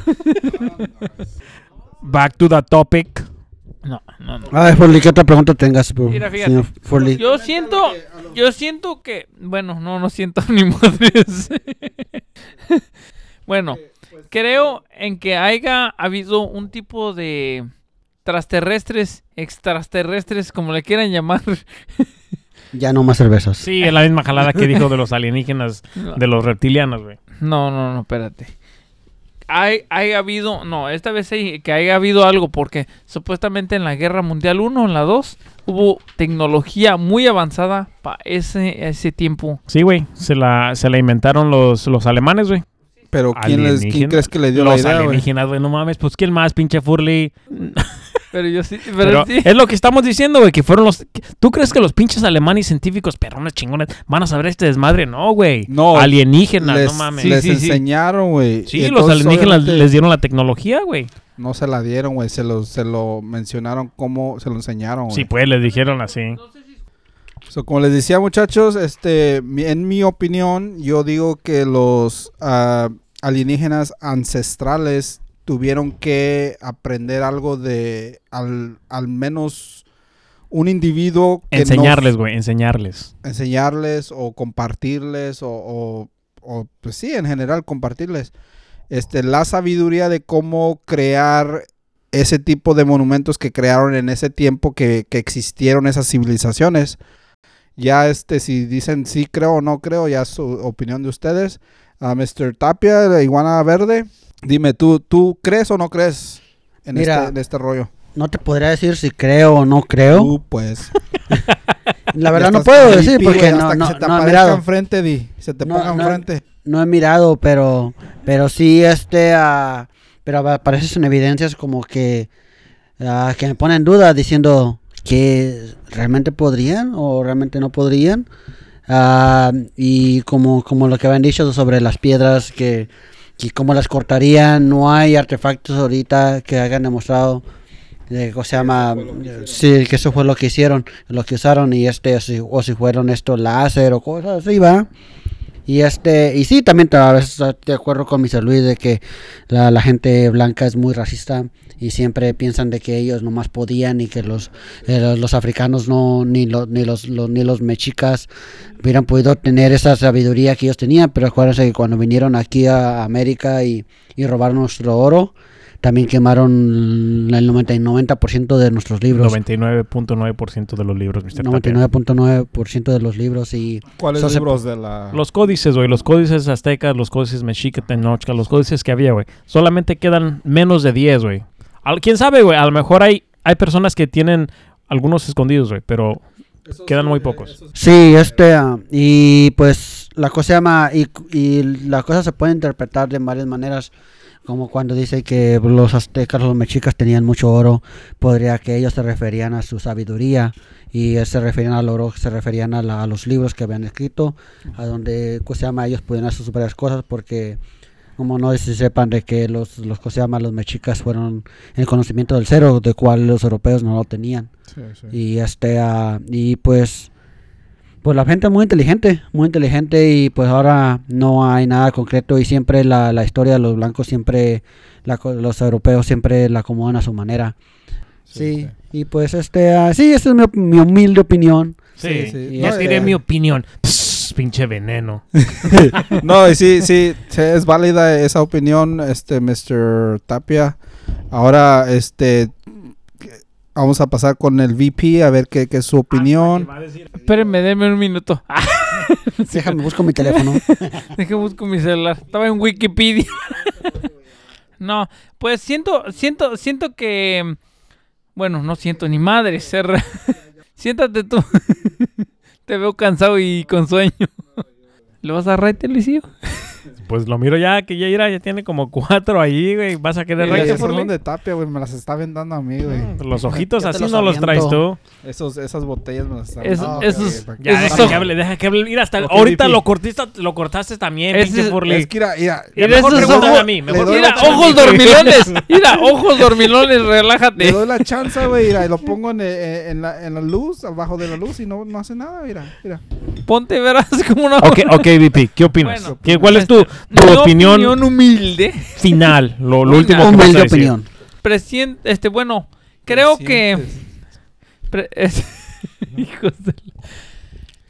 Speaker 2: Back to the topic.
Speaker 4: No, no, no.
Speaker 3: A ver, Forley, ¿qué otra pregunta tengas, bro?
Speaker 4: Mira, fíjate. Yo siento, yo siento que, bueno, no, no siento ni madres. bueno, creo en que haya habido un tipo de trasterrestres, extraterrestres, como le quieran llamar.
Speaker 3: Ya no más cervezas.
Speaker 2: Sí, es la misma jalada que dijo de los alienígenas,
Speaker 4: No,
Speaker 2: de los reptilianos, güey.
Speaker 4: no, no, no, espérate. Hay, hay habido, no, esta vez hay, que haya habido algo, porque supuestamente en la Guerra Mundial 1, en la 2, hubo tecnología muy avanzada para ese, ese tiempo.
Speaker 2: Sí, güey. Se la, se la inventaron los, los alemanes, güey.
Speaker 1: Pero ¿quién, les, ¿quién crees que le dio la
Speaker 2: Los
Speaker 1: idea, güey?
Speaker 2: alienígenas, güey. No mames, pues ¿quién más, pinche Furley?
Speaker 4: Pero yo sí, pero,
Speaker 2: Pero
Speaker 4: sí.
Speaker 2: es lo que estamos diciendo, güey, que fueron los... ¿Tú crees que los pinches alemanes científicos, perrones chingones, van a saber este desmadre? No, güey.
Speaker 1: No,
Speaker 2: Alienígenas,
Speaker 1: les,
Speaker 2: no mames.
Speaker 1: les
Speaker 4: Sí, sí, sí.
Speaker 1: enseñaron, güey.
Speaker 2: Sí, los alienígenas
Speaker 1: obviamente,
Speaker 2: les dieron la tecnología, güey.
Speaker 1: No se la dieron, güey. Se lo, se lo mencionaron como se lo enseñaron, güey.
Speaker 2: Sí, pues, les dijeron así.
Speaker 1: So, como les decía, muchachos, este, mi- en mi opinión, yo digo que los ah, alienígenas ancestrales tuvieron que aprender algo de al, al menos un individuo que
Speaker 2: Enseñarles, güey, enseñarles.
Speaker 1: enseñarles o compartirles o, o- o, pues sí, en general compartirles este, la sabiduría de cómo crear ese tipo de monumentos que crearon en ese tiempo que, que existieron esas civilizaciones. Ya este, si dicen sí creo o no creo, ya es su opinión de ustedes. A Mr. Tapia, la iguana verde, dime, ¿tú, ¿tú crees o no crees en,
Speaker 3: Mira.
Speaker 1: este, en este rollo?
Speaker 3: No te podría decir si creo o no creo.
Speaker 1: Tú, pues.
Speaker 3: La verdad no puedo decir porque no, no,
Speaker 1: se te
Speaker 3: no he mirado.
Speaker 1: enfrente, Di. Se te
Speaker 3: No,
Speaker 1: ponga
Speaker 3: no.
Speaker 1: enfrente.
Speaker 3: No he mirado, pero, pero sí, este, pero aparecen evidencias como que, que me ponen en duda diciendo que realmente podrían o realmente no podrían. Y como, como lo que habían dicho sobre las piedras que, que cómo las cortarían, no hay artefactos ahorita que hayan demostrado de ¿cómo se llama? Sí, que eso fue lo que hicieron, lo que usaron y este, o si, o si fueron esto láser o cosas así, va. Y este, y sí, también a veces estoy de acuerdo con Mr. Luis de que la, la gente blanca es muy racista y siempre piensan de que ellos nomás podían y que los, eh, los, los africanos no, ni los, ni los, los- ni los mexicas hubieran podido tener esa sabiduría que ellos tenían, pero acuérdense que cuando vinieron aquí a América y, y robaron nuestro oro, también quemaron el 90, 90% de nuestros libros.
Speaker 2: 99.9% de los libros, Mr. Tapia.
Speaker 3: 99.9% de los libros y
Speaker 1: ¿Cuáles
Speaker 3: So se-
Speaker 1: libros de la...?
Speaker 2: Los códices, güey, los códices aztecas, los códices mexica, tenochca, los códices que había, güey. Solamente quedan menos de 10, güey. Al- ¿Quién sabe, güey? A lo mejor hay, hay personas que tienen algunos escondidos, güey, pero quedan muy pocos.
Speaker 3: Sí, este, ah, y pues la cosa se llama, y, y la cosa se puede interpretar de varias maneras, como cuando dice que los aztecas, los mexicas tenían mucho oro, podría que ellos se referían a su sabiduría, y eh, se referían al oro, se referían a, la- a los libros que habían escrito, a donde, cosa se llama, ellos podían hacer sus varias cosas, porque, como no sé si sepan de que los, los, cosa se llama, los mexicas fueron el conocimiento del cero, de cual los europeos no lo tenían.
Speaker 1: Sí, sí.
Speaker 3: Y este, ah, y pues, Pues la gente es muy inteligente, muy inteligente y pues ahora no hay nada concreto y siempre la, la historia de los blancos siempre, la los europeos siempre la acomodan a su manera. Sí, y pues este, ah, sí, esa es mi, humilde opinión.
Speaker 2: Sí,
Speaker 1: Sí, sí.
Speaker 2: Ya tiré
Speaker 1: eh,
Speaker 2: mi opinión. Pinche veneno.
Speaker 1: No, y sí, sí, es válida esa opinión, este, Mr. Tapia. Ahora, este, vamos a pasar con el VP a ver qué, qué es su opinión.
Speaker 4: Espérenme, denme un minuto. Ah,
Speaker 3: Déjame, busco mi teléfono.
Speaker 4: Deje busco mi celular. Estaba en Wikipedia. no, pues siento, siento, siento que. Bueno, no siento ni madre. Ser... Siéntate tú. Te veo cansado y con sueño. ¿Le vas a raite, Luisillo?
Speaker 2: Pues lo miro ya, que ya irá, ya tiene como cuatro ahí, güey. ¿Vas a querer
Speaker 1: Esos
Speaker 2: Furley?
Speaker 1: son de Tapia, güey, me las está vendando a mí, güey.
Speaker 2: Mm, Los ojitos así
Speaker 3: los
Speaker 2: no los traes tú.
Speaker 1: Esos, esas botellas me las están
Speaker 4: Es-
Speaker 1: vendando.
Speaker 4: esos-
Speaker 2: Ya,
Speaker 4: Esos
Speaker 2: deja que hable, deja que hable. Mira, hasta ahorita lo cortaste, lo cortaste también,
Speaker 4: Ese
Speaker 2: pinche
Speaker 4: es-
Speaker 2: Furley.
Speaker 1: Es que mira, mira,
Speaker 2: mejor pregúntame
Speaker 4: ojos-
Speaker 2: a mí, mejor
Speaker 1: le
Speaker 4: Mira, ojos dormilones. Mira, ojos dormilones,
Speaker 1: le
Speaker 4: relájate.
Speaker 1: doy la chance, güey, mira, y lo pongo en, eh, en, la, en la luz, abajo de la luz y no, no hace nada, mira, mira.
Speaker 4: Ponte, verás como una.
Speaker 2: Ok, ok, VP, ¿qué opinas?
Speaker 4: Bueno,
Speaker 2: ¿Qué- ¿Cuál es tu, tu
Speaker 4: Mi
Speaker 2: opinión,
Speaker 4: humilde.
Speaker 2: final? Lo, lo último que vas a
Speaker 3: Humilde
Speaker 2: decir.
Speaker 3: opinión.
Speaker 4: Presien- este, bueno, creo que. Pre- es- hijos de la-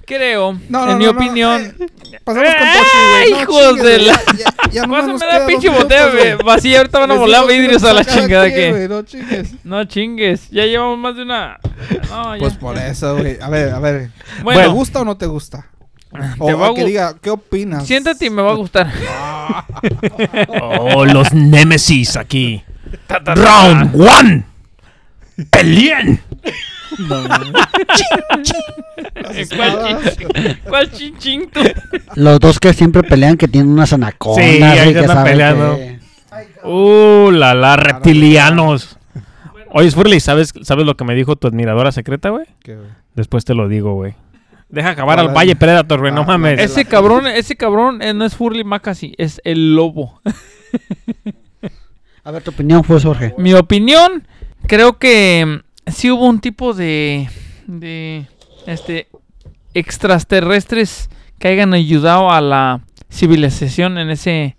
Speaker 4: Creo,
Speaker 1: No, no,
Speaker 4: en mi
Speaker 1: no,
Speaker 4: opinión.
Speaker 1: eh, Pasamos con
Speaker 4: ¡Eh,
Speaker 1: Tochi, güey. No,
Speaker 4: hijos
Speaker 1: chingues,
Speaker 4: de la-
Speaker 1: ya- ya- ya nomás nos
Speaker 4: la
Speaker 1: quedan
Speaker 4: pinche botella vacía. Ahorita van a volar vidrios a la chingada que.
Speaker 1: No chingues.
Speaker 4: No chingues, ya llevamos más de una. Ya.
Speaker 1: Pues por eso, güey. A ver, a ver. ¿Te
Speaker 4: Bueno,
Speaker 1: gusta o no te gusta? O
Speaker 4: Te va a
Speaker 1: que diga, ¿qué opinas?
Speaker 4: siéntate y me va a gustar.
Speaker 2: Oh, los Nemesis aquí. Round one. Peleen.
Speaker 4: ¿Cuál chin- ¿Cuál chinchín tú?
Speaker 3: Los dos que siempre pelean que tienen unas anacondas.
Speaker 2: Sí,
Speaker 3: y
Speaker 2: ahí
Speaker 3: que
Speaker 2: andan peleando.
Speaker 3: que-
Speaker 2: Uh, la la reptilianos. Oye, Furley, ¿sabes, ¿sabes lo que me dijo tu admiradora secreta, güey? Después te lo digo, güey. Deja acabar
Speaker 1: ¿Cuál
Speaker 2: al? Valle Predator, güey, no
Speaker 1: Ah,
Speaker 2: mames.
Speaker 1: la-
Speaker 4: Ese cabrón, ese cabrón eh, no es Furley Macasi, es el lobo.
Speaker 3: A ver, tu opinión fue, Jorge.
Speaker 4: Mi opinión, creo que mm, sí hubo un tipo de, de este extraterrestres que hayan ayudado a la civilización en ese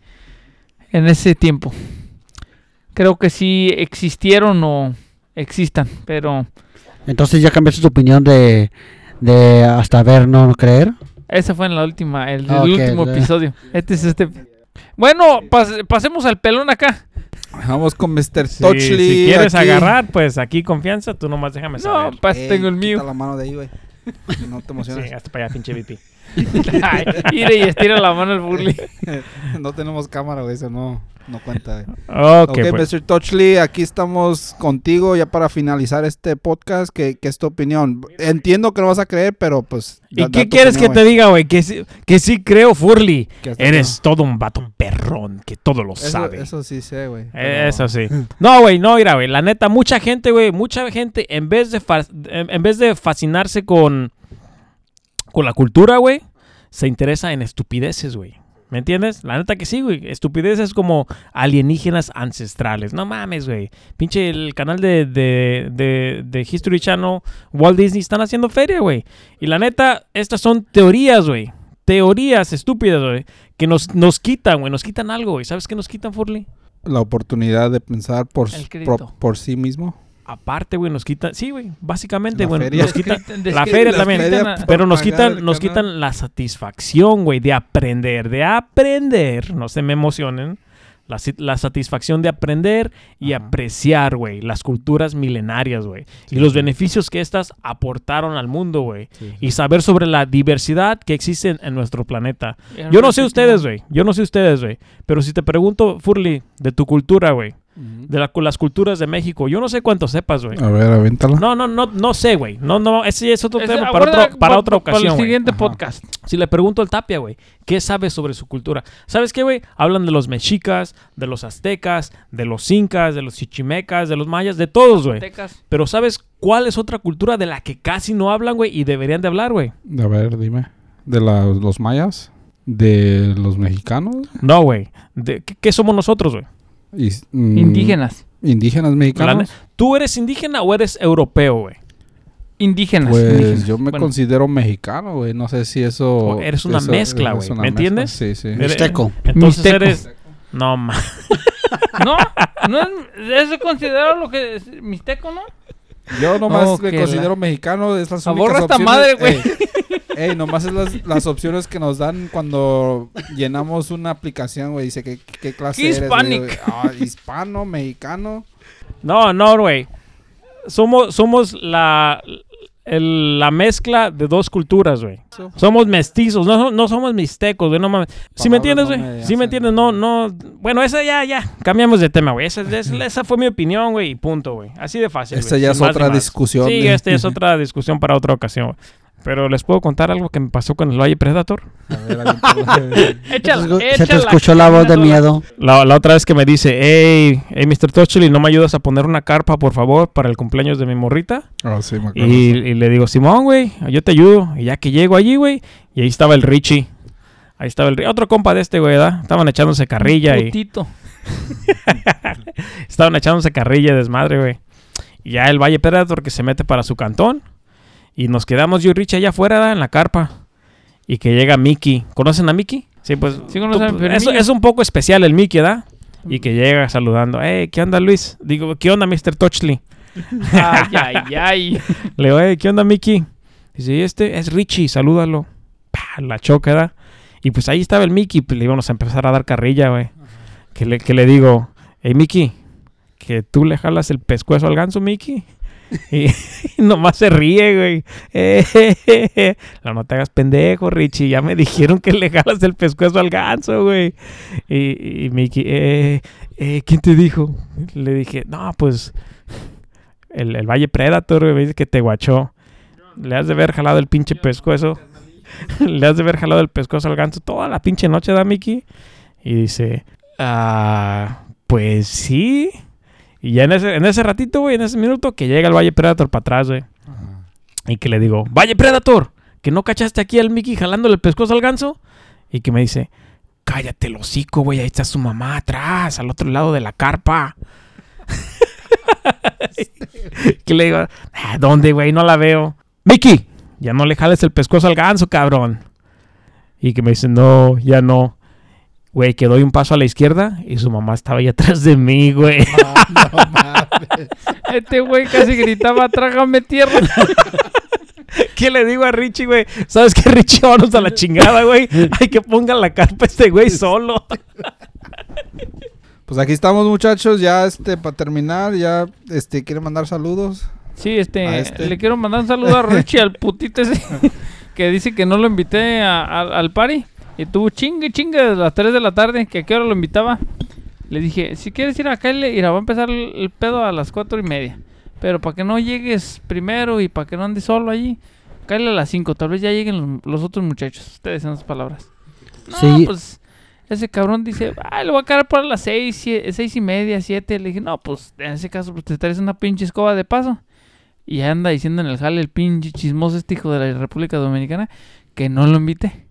Speaker 4: en ese tiempo. Creo que sí existieron o existan, pero
Speaker 3: Entonces ya cambiaste tu opinión de, de hasta ver, no creer.
Speaker 4: esa fue en la última, el, el
Speaker 3: Ok,
Speaker 4: último episodio. Este es este. Bueno, pas- pasemos al pelón acá.
Speaker 1: Vamos con Mr.
Speaker 2: Sí,
Speaker 1: Touchley.
Speaker 2: si quieres
Speaker 1: aquí.
Speaker 2: agarrar, pues aquí confianza, tú nomás déjame
Speaker 4: No,
Speaker 2: saber.
Speaker 4: pas
Speaker 1: Ey,
Speaker 4: tengo el mío.
Speaker 1: la mano de ahí, güey. No te emociones.
Speaker 2: Sí, hasta para allá, pinche VP.
Speaker 4: Ay, mire y estira la mano el
Speaker 1: no tenemos cámara, güey. Eso no, no cuenta, güey.
Speaker 2: Ok,
Speaker 1: Ok,
Speaker 2: pues.
Speaker 1: Mr. Touchley, aquí estamos contigo ya para finalizar este podcast. ¿Qué, qué es tu opinión? Entiendo que no vas a creer, pero pues...
Speaker 2: ¿Y
Speaker 1: da-
Speaker 2: qué quieres que te diga, güey? Que sí, que sí creo, Furley.
Speaker 1: Hasta
Speaker 2: Eres todo un vato perrón, que todo lo.
Speaker 1: Eso,
Speaker 2: sabe.
Speaker 1: eso sí sé, güey.
Speaker 2: Eh,
Speaker 1: pero-
Speaker 2: Eso sí. No, güey, no, mira, güey. La neta, mucha gente, güey, mucha gente, en vez de, en vez de fascinarse con, con la cultura, güey, se interesa en estupideces, güey. ¿Me entiendes? La neta que sí, güey. Estupideces como alienígenas ancestrales. No mames, güey. Pinche el canal de, de, de, de History Channel, Walt Disney, están haciendo feria, güey. Y la neta, estas son teorías, güey. Teorías estúpidas, güey. Que nos, nos quitan, güey. Nos quitan algo, güey. ¿Sabes qué nos quitan, Furley?
Speaker 1: La oportunidad de pensar por, por, por sí mismo.
Speaker 2: Aparte, güey, nos quitan, sí, güey, básicamente, güey,
Speaker 1: feria.
Speaker 2: nos quitan, la feria también, pero nos quitan, nos quitan la satisfacción, güey, de aprender, de aprender, no se me emocionen, la, la satisfacción de aprender y
Speaker 1: Ajá.
Speaker 2: apreciar, güey, las culturas milenarias, güey, y los beneficios que estas aportaron al mundo, güey, y saber sobre la diversidad que existe en, en nuestro planeta. Yo no sé ustedes, güey, yo no sé ustedes, güey, pero si te pregunto, Furly, de tu cultura, güey, de la- las culturas de México, yo no sé cuánto sepas, güey.
Speaker 1: A ver, avéntala.
Speaker 2: No, no, no, no sé, güey. No, no, ese es otro
Speaker 4: Ese-
Speaker 2: tema para, otro- para
Speaker 4: pa-
Speaker 2: otra
Speaker 4: pa- Para
Speaker 2: ocasión,
Speaker 4: el siguiente podcast.
Speaker 2: Si le pregunto al Tapia, güey, ¿qué sabe sobre su cultura? ¿Sabes qué, güey? Hablan de los mexicas, de los aztecas, de los incas, de los chichimecas, de los mayas, de todos, güey. Pero ¿sabes cuál es otra cultura de la que casi no hablan, güey? Y deberían de hablar, güey.
Speaker 1: A ver, dime. ¿De la- los mayas? ¿De los mexicanos?
Speaker 2: No, güey. De- ¿Qué, qué somos nosotros, güey?
Speaker 1: Y- mm,
Speaker 4: Indígenas.
Speaker 1: ¿Indígenas
Speaker 2: La
Speaker 1: mexicanos?
Speaker 2: ¿Tú eres indígena o eres europeo, güey?
Speaker 4: Indígenas.
Speaker 1: Pues
Speaker 4: indígenas.
Speaker 1: yo me
Speaker 4: Bueno,
Speaker 1: considero mexicano, güey. No sé si eso.
Speaker 2: O eres una
Speaker 1: eso-
Speaker 2: mezcla, güey, ¿me
Speaker 1: mezcla.
Speaker 2: entiendes?
Speaker 1: Sí, sí.
Speaker 3: Mixteco.
Speaker 2: Entonces
Speaker 4: Mixteco.
Speaker 2: eres... No, ma...
Speaker 4: No, no es, eso es considerado lo que es mixteco, ¿no?
Speaker 1: Yo nomás
Speaker 4: Oh,
Speaker 1: me considero mexicano. Es las
Speaker 4: Aborra esta
Speaker 1: opciones-
Speaker 4: madre, güey.
Speaker 1: Ey, nomás es las, las opciones que nos dan cuando llenamos una aplicación, güey. Dice que qué clase
Speaker 4: ¿Qué
Speaker 1: eres,
Speaker 4: hispanic?
Speaker 1: Ah, hispano, mexicano.
Speaker 2: No, no, güey. Somos, somos la, el- la mezcla de dos culturas, güey. Somos mestizos, no, no somos mixtecos, güey, no mames. ¿Sí me entiendes,
Speaker 1: no
Speaker 2: güey?
Speaker 1: me
Speaker 2: ¿Sí me entiendes? No, no. Bueno, esa ya, ya. Cambiamos de tema, güey. Esa, esa, esa fue mi opinión, güey, y punto, güey. Así de fácil.
Speaker 1: Esta ya es otra discusión.
Speaker 2: Sí,
Speaker 1: de-
Speaker 2: esta es otra discusión para otra ocasión. güey. Pero les puedo contar algo que me pasó con el Valle Predator.
Speaker 1: A ver, aviéntala.
Speaker 4: Échala,
Speaker 3: Se te escuchó la voz de miedo.
Speaker 2: La, la otra vez que me dice, hey, hey, Mr. Tocheli, ¿no me ayudas a poner una carpa, por favor, para el cumpleaños de mi morrita?
Speaker 1: Ah, sí, me acuerdo.
Speaker 2: Y, y le digo, Simón, güey, yo te ayudo. Y ya que llego allí, güey, y ahí estaba el Richie. Ahí estaba el otro compa de este, güey, ¿verdad? Estaban echándose carrilla y
Speaker 4: Putito.
Speaker 2: estaban echándose carrilla, desmadre, güey. Y ya el Valle Predator que se mete para su cantón. Y nos quedamos yo y Richie allá afuera, en la carpa. Y que llega Mickey. ¿Conocen a Mickey? Sí, pues.
Speaker 4: Sí, conocen
Speaker 2: tú-
Speaker 4: a Fermín.
Speaker 2: es, es un poco especial el Mickey, ¿verdad? Y que llega saludando. Hey, ¿qué onda, Luis? Digo, ¿qué onda, Mr. Touchley?
Speaker 4: Ay, ay, ay.
Speaker 2: Le digo, hey, ¿qué onda, Mickey? Dice, "Y este es Richie, salúdalo. Pa, la choca, ¿verdad? Y pues ahí estaba el Mickey, pues le íbamos a empezar a dar carrilla, güey. Que le, que le digo, hey, Mickey, que tú le jalas el pescuezo al ganso, Mickey. Y, nomás se ríe, güey. Eh. No, no te hagas pendejo, Richie. Ya me dijeron que le jalas el pescuezo al ganso, güey. Y, y Mickey, eh, eh, ¿quién te dijo? Le dije, no, pues el, el Valle Predator, güey, me dice que te guachó. Le has de haber jalado el pinche pescuezo. Le has de haber jalado el pescuezo al ganso toda la pinche noche, ¿da, Mickey? Y dice, ah, pues sí. Y ya en ese, en ese ratito, güey, en ese minuto, que llega el Valle Predator para atrás, güey. Y que le digo, Valle Predator, que no cachaste aquí al Mickey jalándole el pescuezo al ganso. Y que me dice, cállate el hocico, güey, ahí está su mamá atrás, al otro lado de la carpa. que le digo, "Ah, ¿dónde, güey? No la veo. Mickey, ya no le jales el pescuezo al ganso, cabrón. Y que me dice, no, ya no. Güey, que doy un paso a la izquierda y su mamá estaba ahí atrás de mí, güey.
Speaker 1: No, no mames.
Speaker 4: Este güey casi gritaba, trágame tierra.
Speaker 2: ¿Qué le digo a Richie, güey? ¿Sabes qué, Richie? Vámonos a la chingada, güey. Hay que ponga la carpa este güey solo.
Speaker 1: Pues aquí estamos, muchachos. Ya, este, para terminar, ya, este, quiere mandar saludos.
Speaker 4: Sí, este,
Speaker 1: este.
Speaker 4: le quiero mandar un saludo a Richie, al putito ese, que dice que no lo invité a- a- al party. Y tuvo chingue, chingue a las 3 de la tarde, que a qué hora lo invitaba. Le dije, si quieres ir acá, le ir, va a empezar el, pedo a las 4 y media. Pero para que no llegues primero y para que no andes solo allí, cállale a las 5. Tal vez ya lleguen los, otros muchachos. Ustedes en las palabras. No,
Speaker 3: Sí.
Speaker 4: pues ese cabrón dice, ah, lo voy a quedar para las 6, 6 y media, 7. Le dije, no, pues en ese caso pues, te traes una pinche escoba de paso. Y anda diciendo en el jale el pinche chismoso este hijo de la República Dominicana que no lo invité.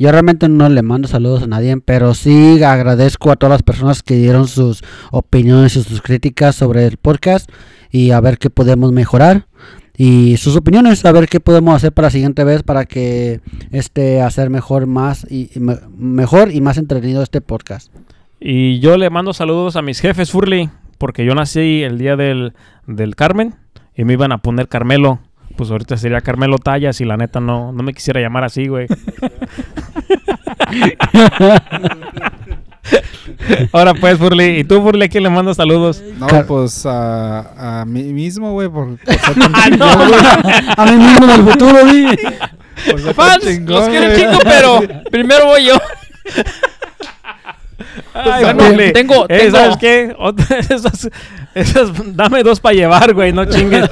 Speaker 3: Yo realmente no le mando saludos a nadie, pero sí agradezco a todas las personas que dieron sus opiniones y sus críticas sobre el podcast y a ver qué podemos mejorar y sus opiniones, a ver qué podemos hacer para la siguiente vez para que este hacer mejor más y, y me- mejor y más entretenido este podcast.
Speaker 2: Y yo le mando saludos a mis jefes, Furley, porque yo nací el día del, del Carmen y me iban a poner Carmelo. Pues ahorita sería Carmelo Tallas y la neta no, no me quisiera llamar así, güey. Ahora pues, Furley. ¿Y tú, Furley, a quién le mandas saludos?
Speaker 1: No,
Speaker 3: Car-
Speaker 1: pues a, a mí mismo, güey, por, por ser tan
Speaker 2: Ah, no,
Speaker 1: chingón, güey.
Speaker 3: a mí mismo del futuro, di.
Speaker 1: Por ser tan
Speaker 4: Fans,
Speaker 1: chingón,
Speaker 4: los quiero
Speaker 1: güey.
Speaker 4: chingo, pero primero voy yo.
Speaker 2: Ay,
Speaker 4: Bueno,
Speaker 2: Furley.
Speaker 4: tengo-
Speaker 2: Eh,
Speaker 4: tengo-
Speaker 2: ¿Sabes qué? Otra- esas, esas- dame dos para llevar, güey, no chingues.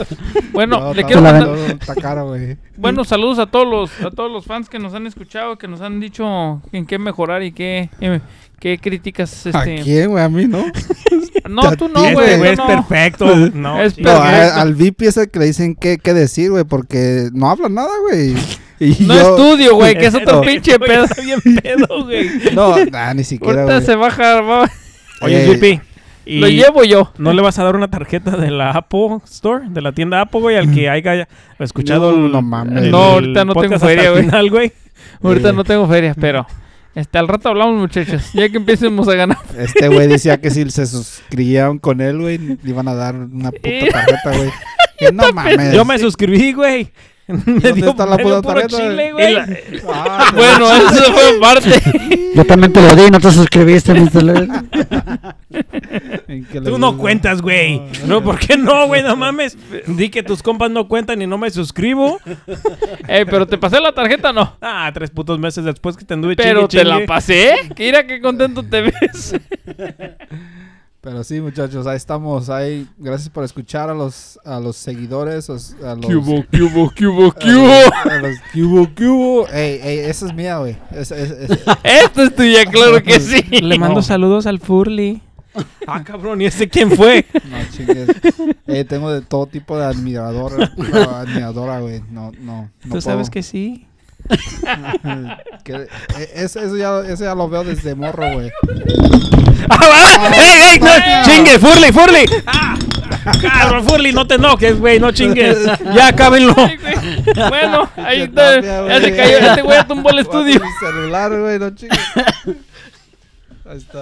Speaker 4: Bueno,
Speaker 1: No,
Speaker 4: le quiero mandar,
Speaker 1: no, Está caro, güey.
Speaker 4: bueno, saludos a todos los a todos los fans que nos han escuchado, que nos han dicho en qué mejorar y qué eh, qué críticas
Speaker 1: ¿A
Speaker 4: este
Speaker 1: quién, güey? A mí, ¿no?
Speaker 4: No, tú no, güey,
Speaker 2: Este es perfecto. No,
Speaker 4: Es
Speaker 1: a- al VIP es el que le dicen qué, qué decir, güey, porque no habla nada, güey. Y
Speaker 4: No
Speaker 1: yo-
Speaker 4: estudio, güey, que es otro
Speaker 1: No.
Speaker 4: pinche pedo.
Speaker 2: Está bien pedo, güey.
Speaker 1: No, nah, ni siquiera,
Speaker 4: Ahorita se baja, va-
Speaker 2: Oye,
Speaker 1: Eh,
Speaker 2: JP, Y
Speaker 4: Lo llevo yo.
Speaker 2: ¿No le vas a dar una tarjeta de la Apple Store, de la tienda Apple, güey, al que haya escuchado
Speaker 1: No,
Speaker 2: el,
Speaker 1: no mames.
Speaker 2: el
Speaker 4: No, ahorita no tengo feria, güey.
Speaker 2: final, güey?
Speaker 4: Ahorita
Speaker 1: Eh.
Speaker 4: no tengo ferias, pero este, al rato hablamos, muchachos. Ya que empecemos a ganar.
Speaker 1: Este güey decía que si se suscribían con él, güey, le iban a dar una puta tarjeta, güey. Que no mames.
Speaker 2: Yo me suscribí, güey. Me
Speaker 1: ¿Dónde
Speaker 2: dio,
Speaker 1: está la puta
Speaker 2: puro
Speaker 1: tarjeta?
Speaker 2: chile, güey.
Speaker 4: la-
Speaker 1: Ah,
Speaker 4: Bueno, eso fue aparte.
Speaker 3: Yo también te lo di, no te suscribiste, Mr. Lee.
Speaker 1: ¿en qué le
Speaker 2: Tú no cuentas, güey. No, ¿por qué no, güey? No mames. Di que tus compas no cuentan y no me suscribo.
Speaker 4: Pero te pasé la tarjeta, no.
Speaker 2: Ah, tres putos meses después que te anduve
Speaker 4: Pero
Speaker 2: chingue,
Speaker 4: te la pasé. Mira qué contento te ves.
Speaker 1: Pero sí, muchachos, ahí estamos. Ahí, gracias por escuchar a los, a los seguidores, a los, a los,
Speaker 4: ¿Qué hubo, qué hubo, qué hubo,
Speaker 1: a los- hubo. Ey, ey, esa es mía, güey.
Speaker 4: Esta es tuya, claro que sí.
Speaker 2: Le mando
Speaker 1: No.
Speaker 2: saludos al Furly. Ah, cabrón, ¿y ese quién fue?
Speaker 1: No chingues. Eh, tengo de todo tipo de admirador, no, admiradora, güey. No, no. no
Speaker 2: Tú sabes que sí.
Speaker 1: Que, eh, eso, eso, ya, eso ya lo veo desde morro, güey.
Speaker 2: ¡Ah, ¡Ey, ey! No. ¡Chingue, Furly, Furly! ¡Ah! Cabrón, Furly, no te enojes, güey, no chingues. Ya, cábenlo.
Speaker 4: Bueno, ahí está. Ya se cayó. Este güey tumbó el estudio.
Speaker 1: celular, güey, no chingues. Ahí está.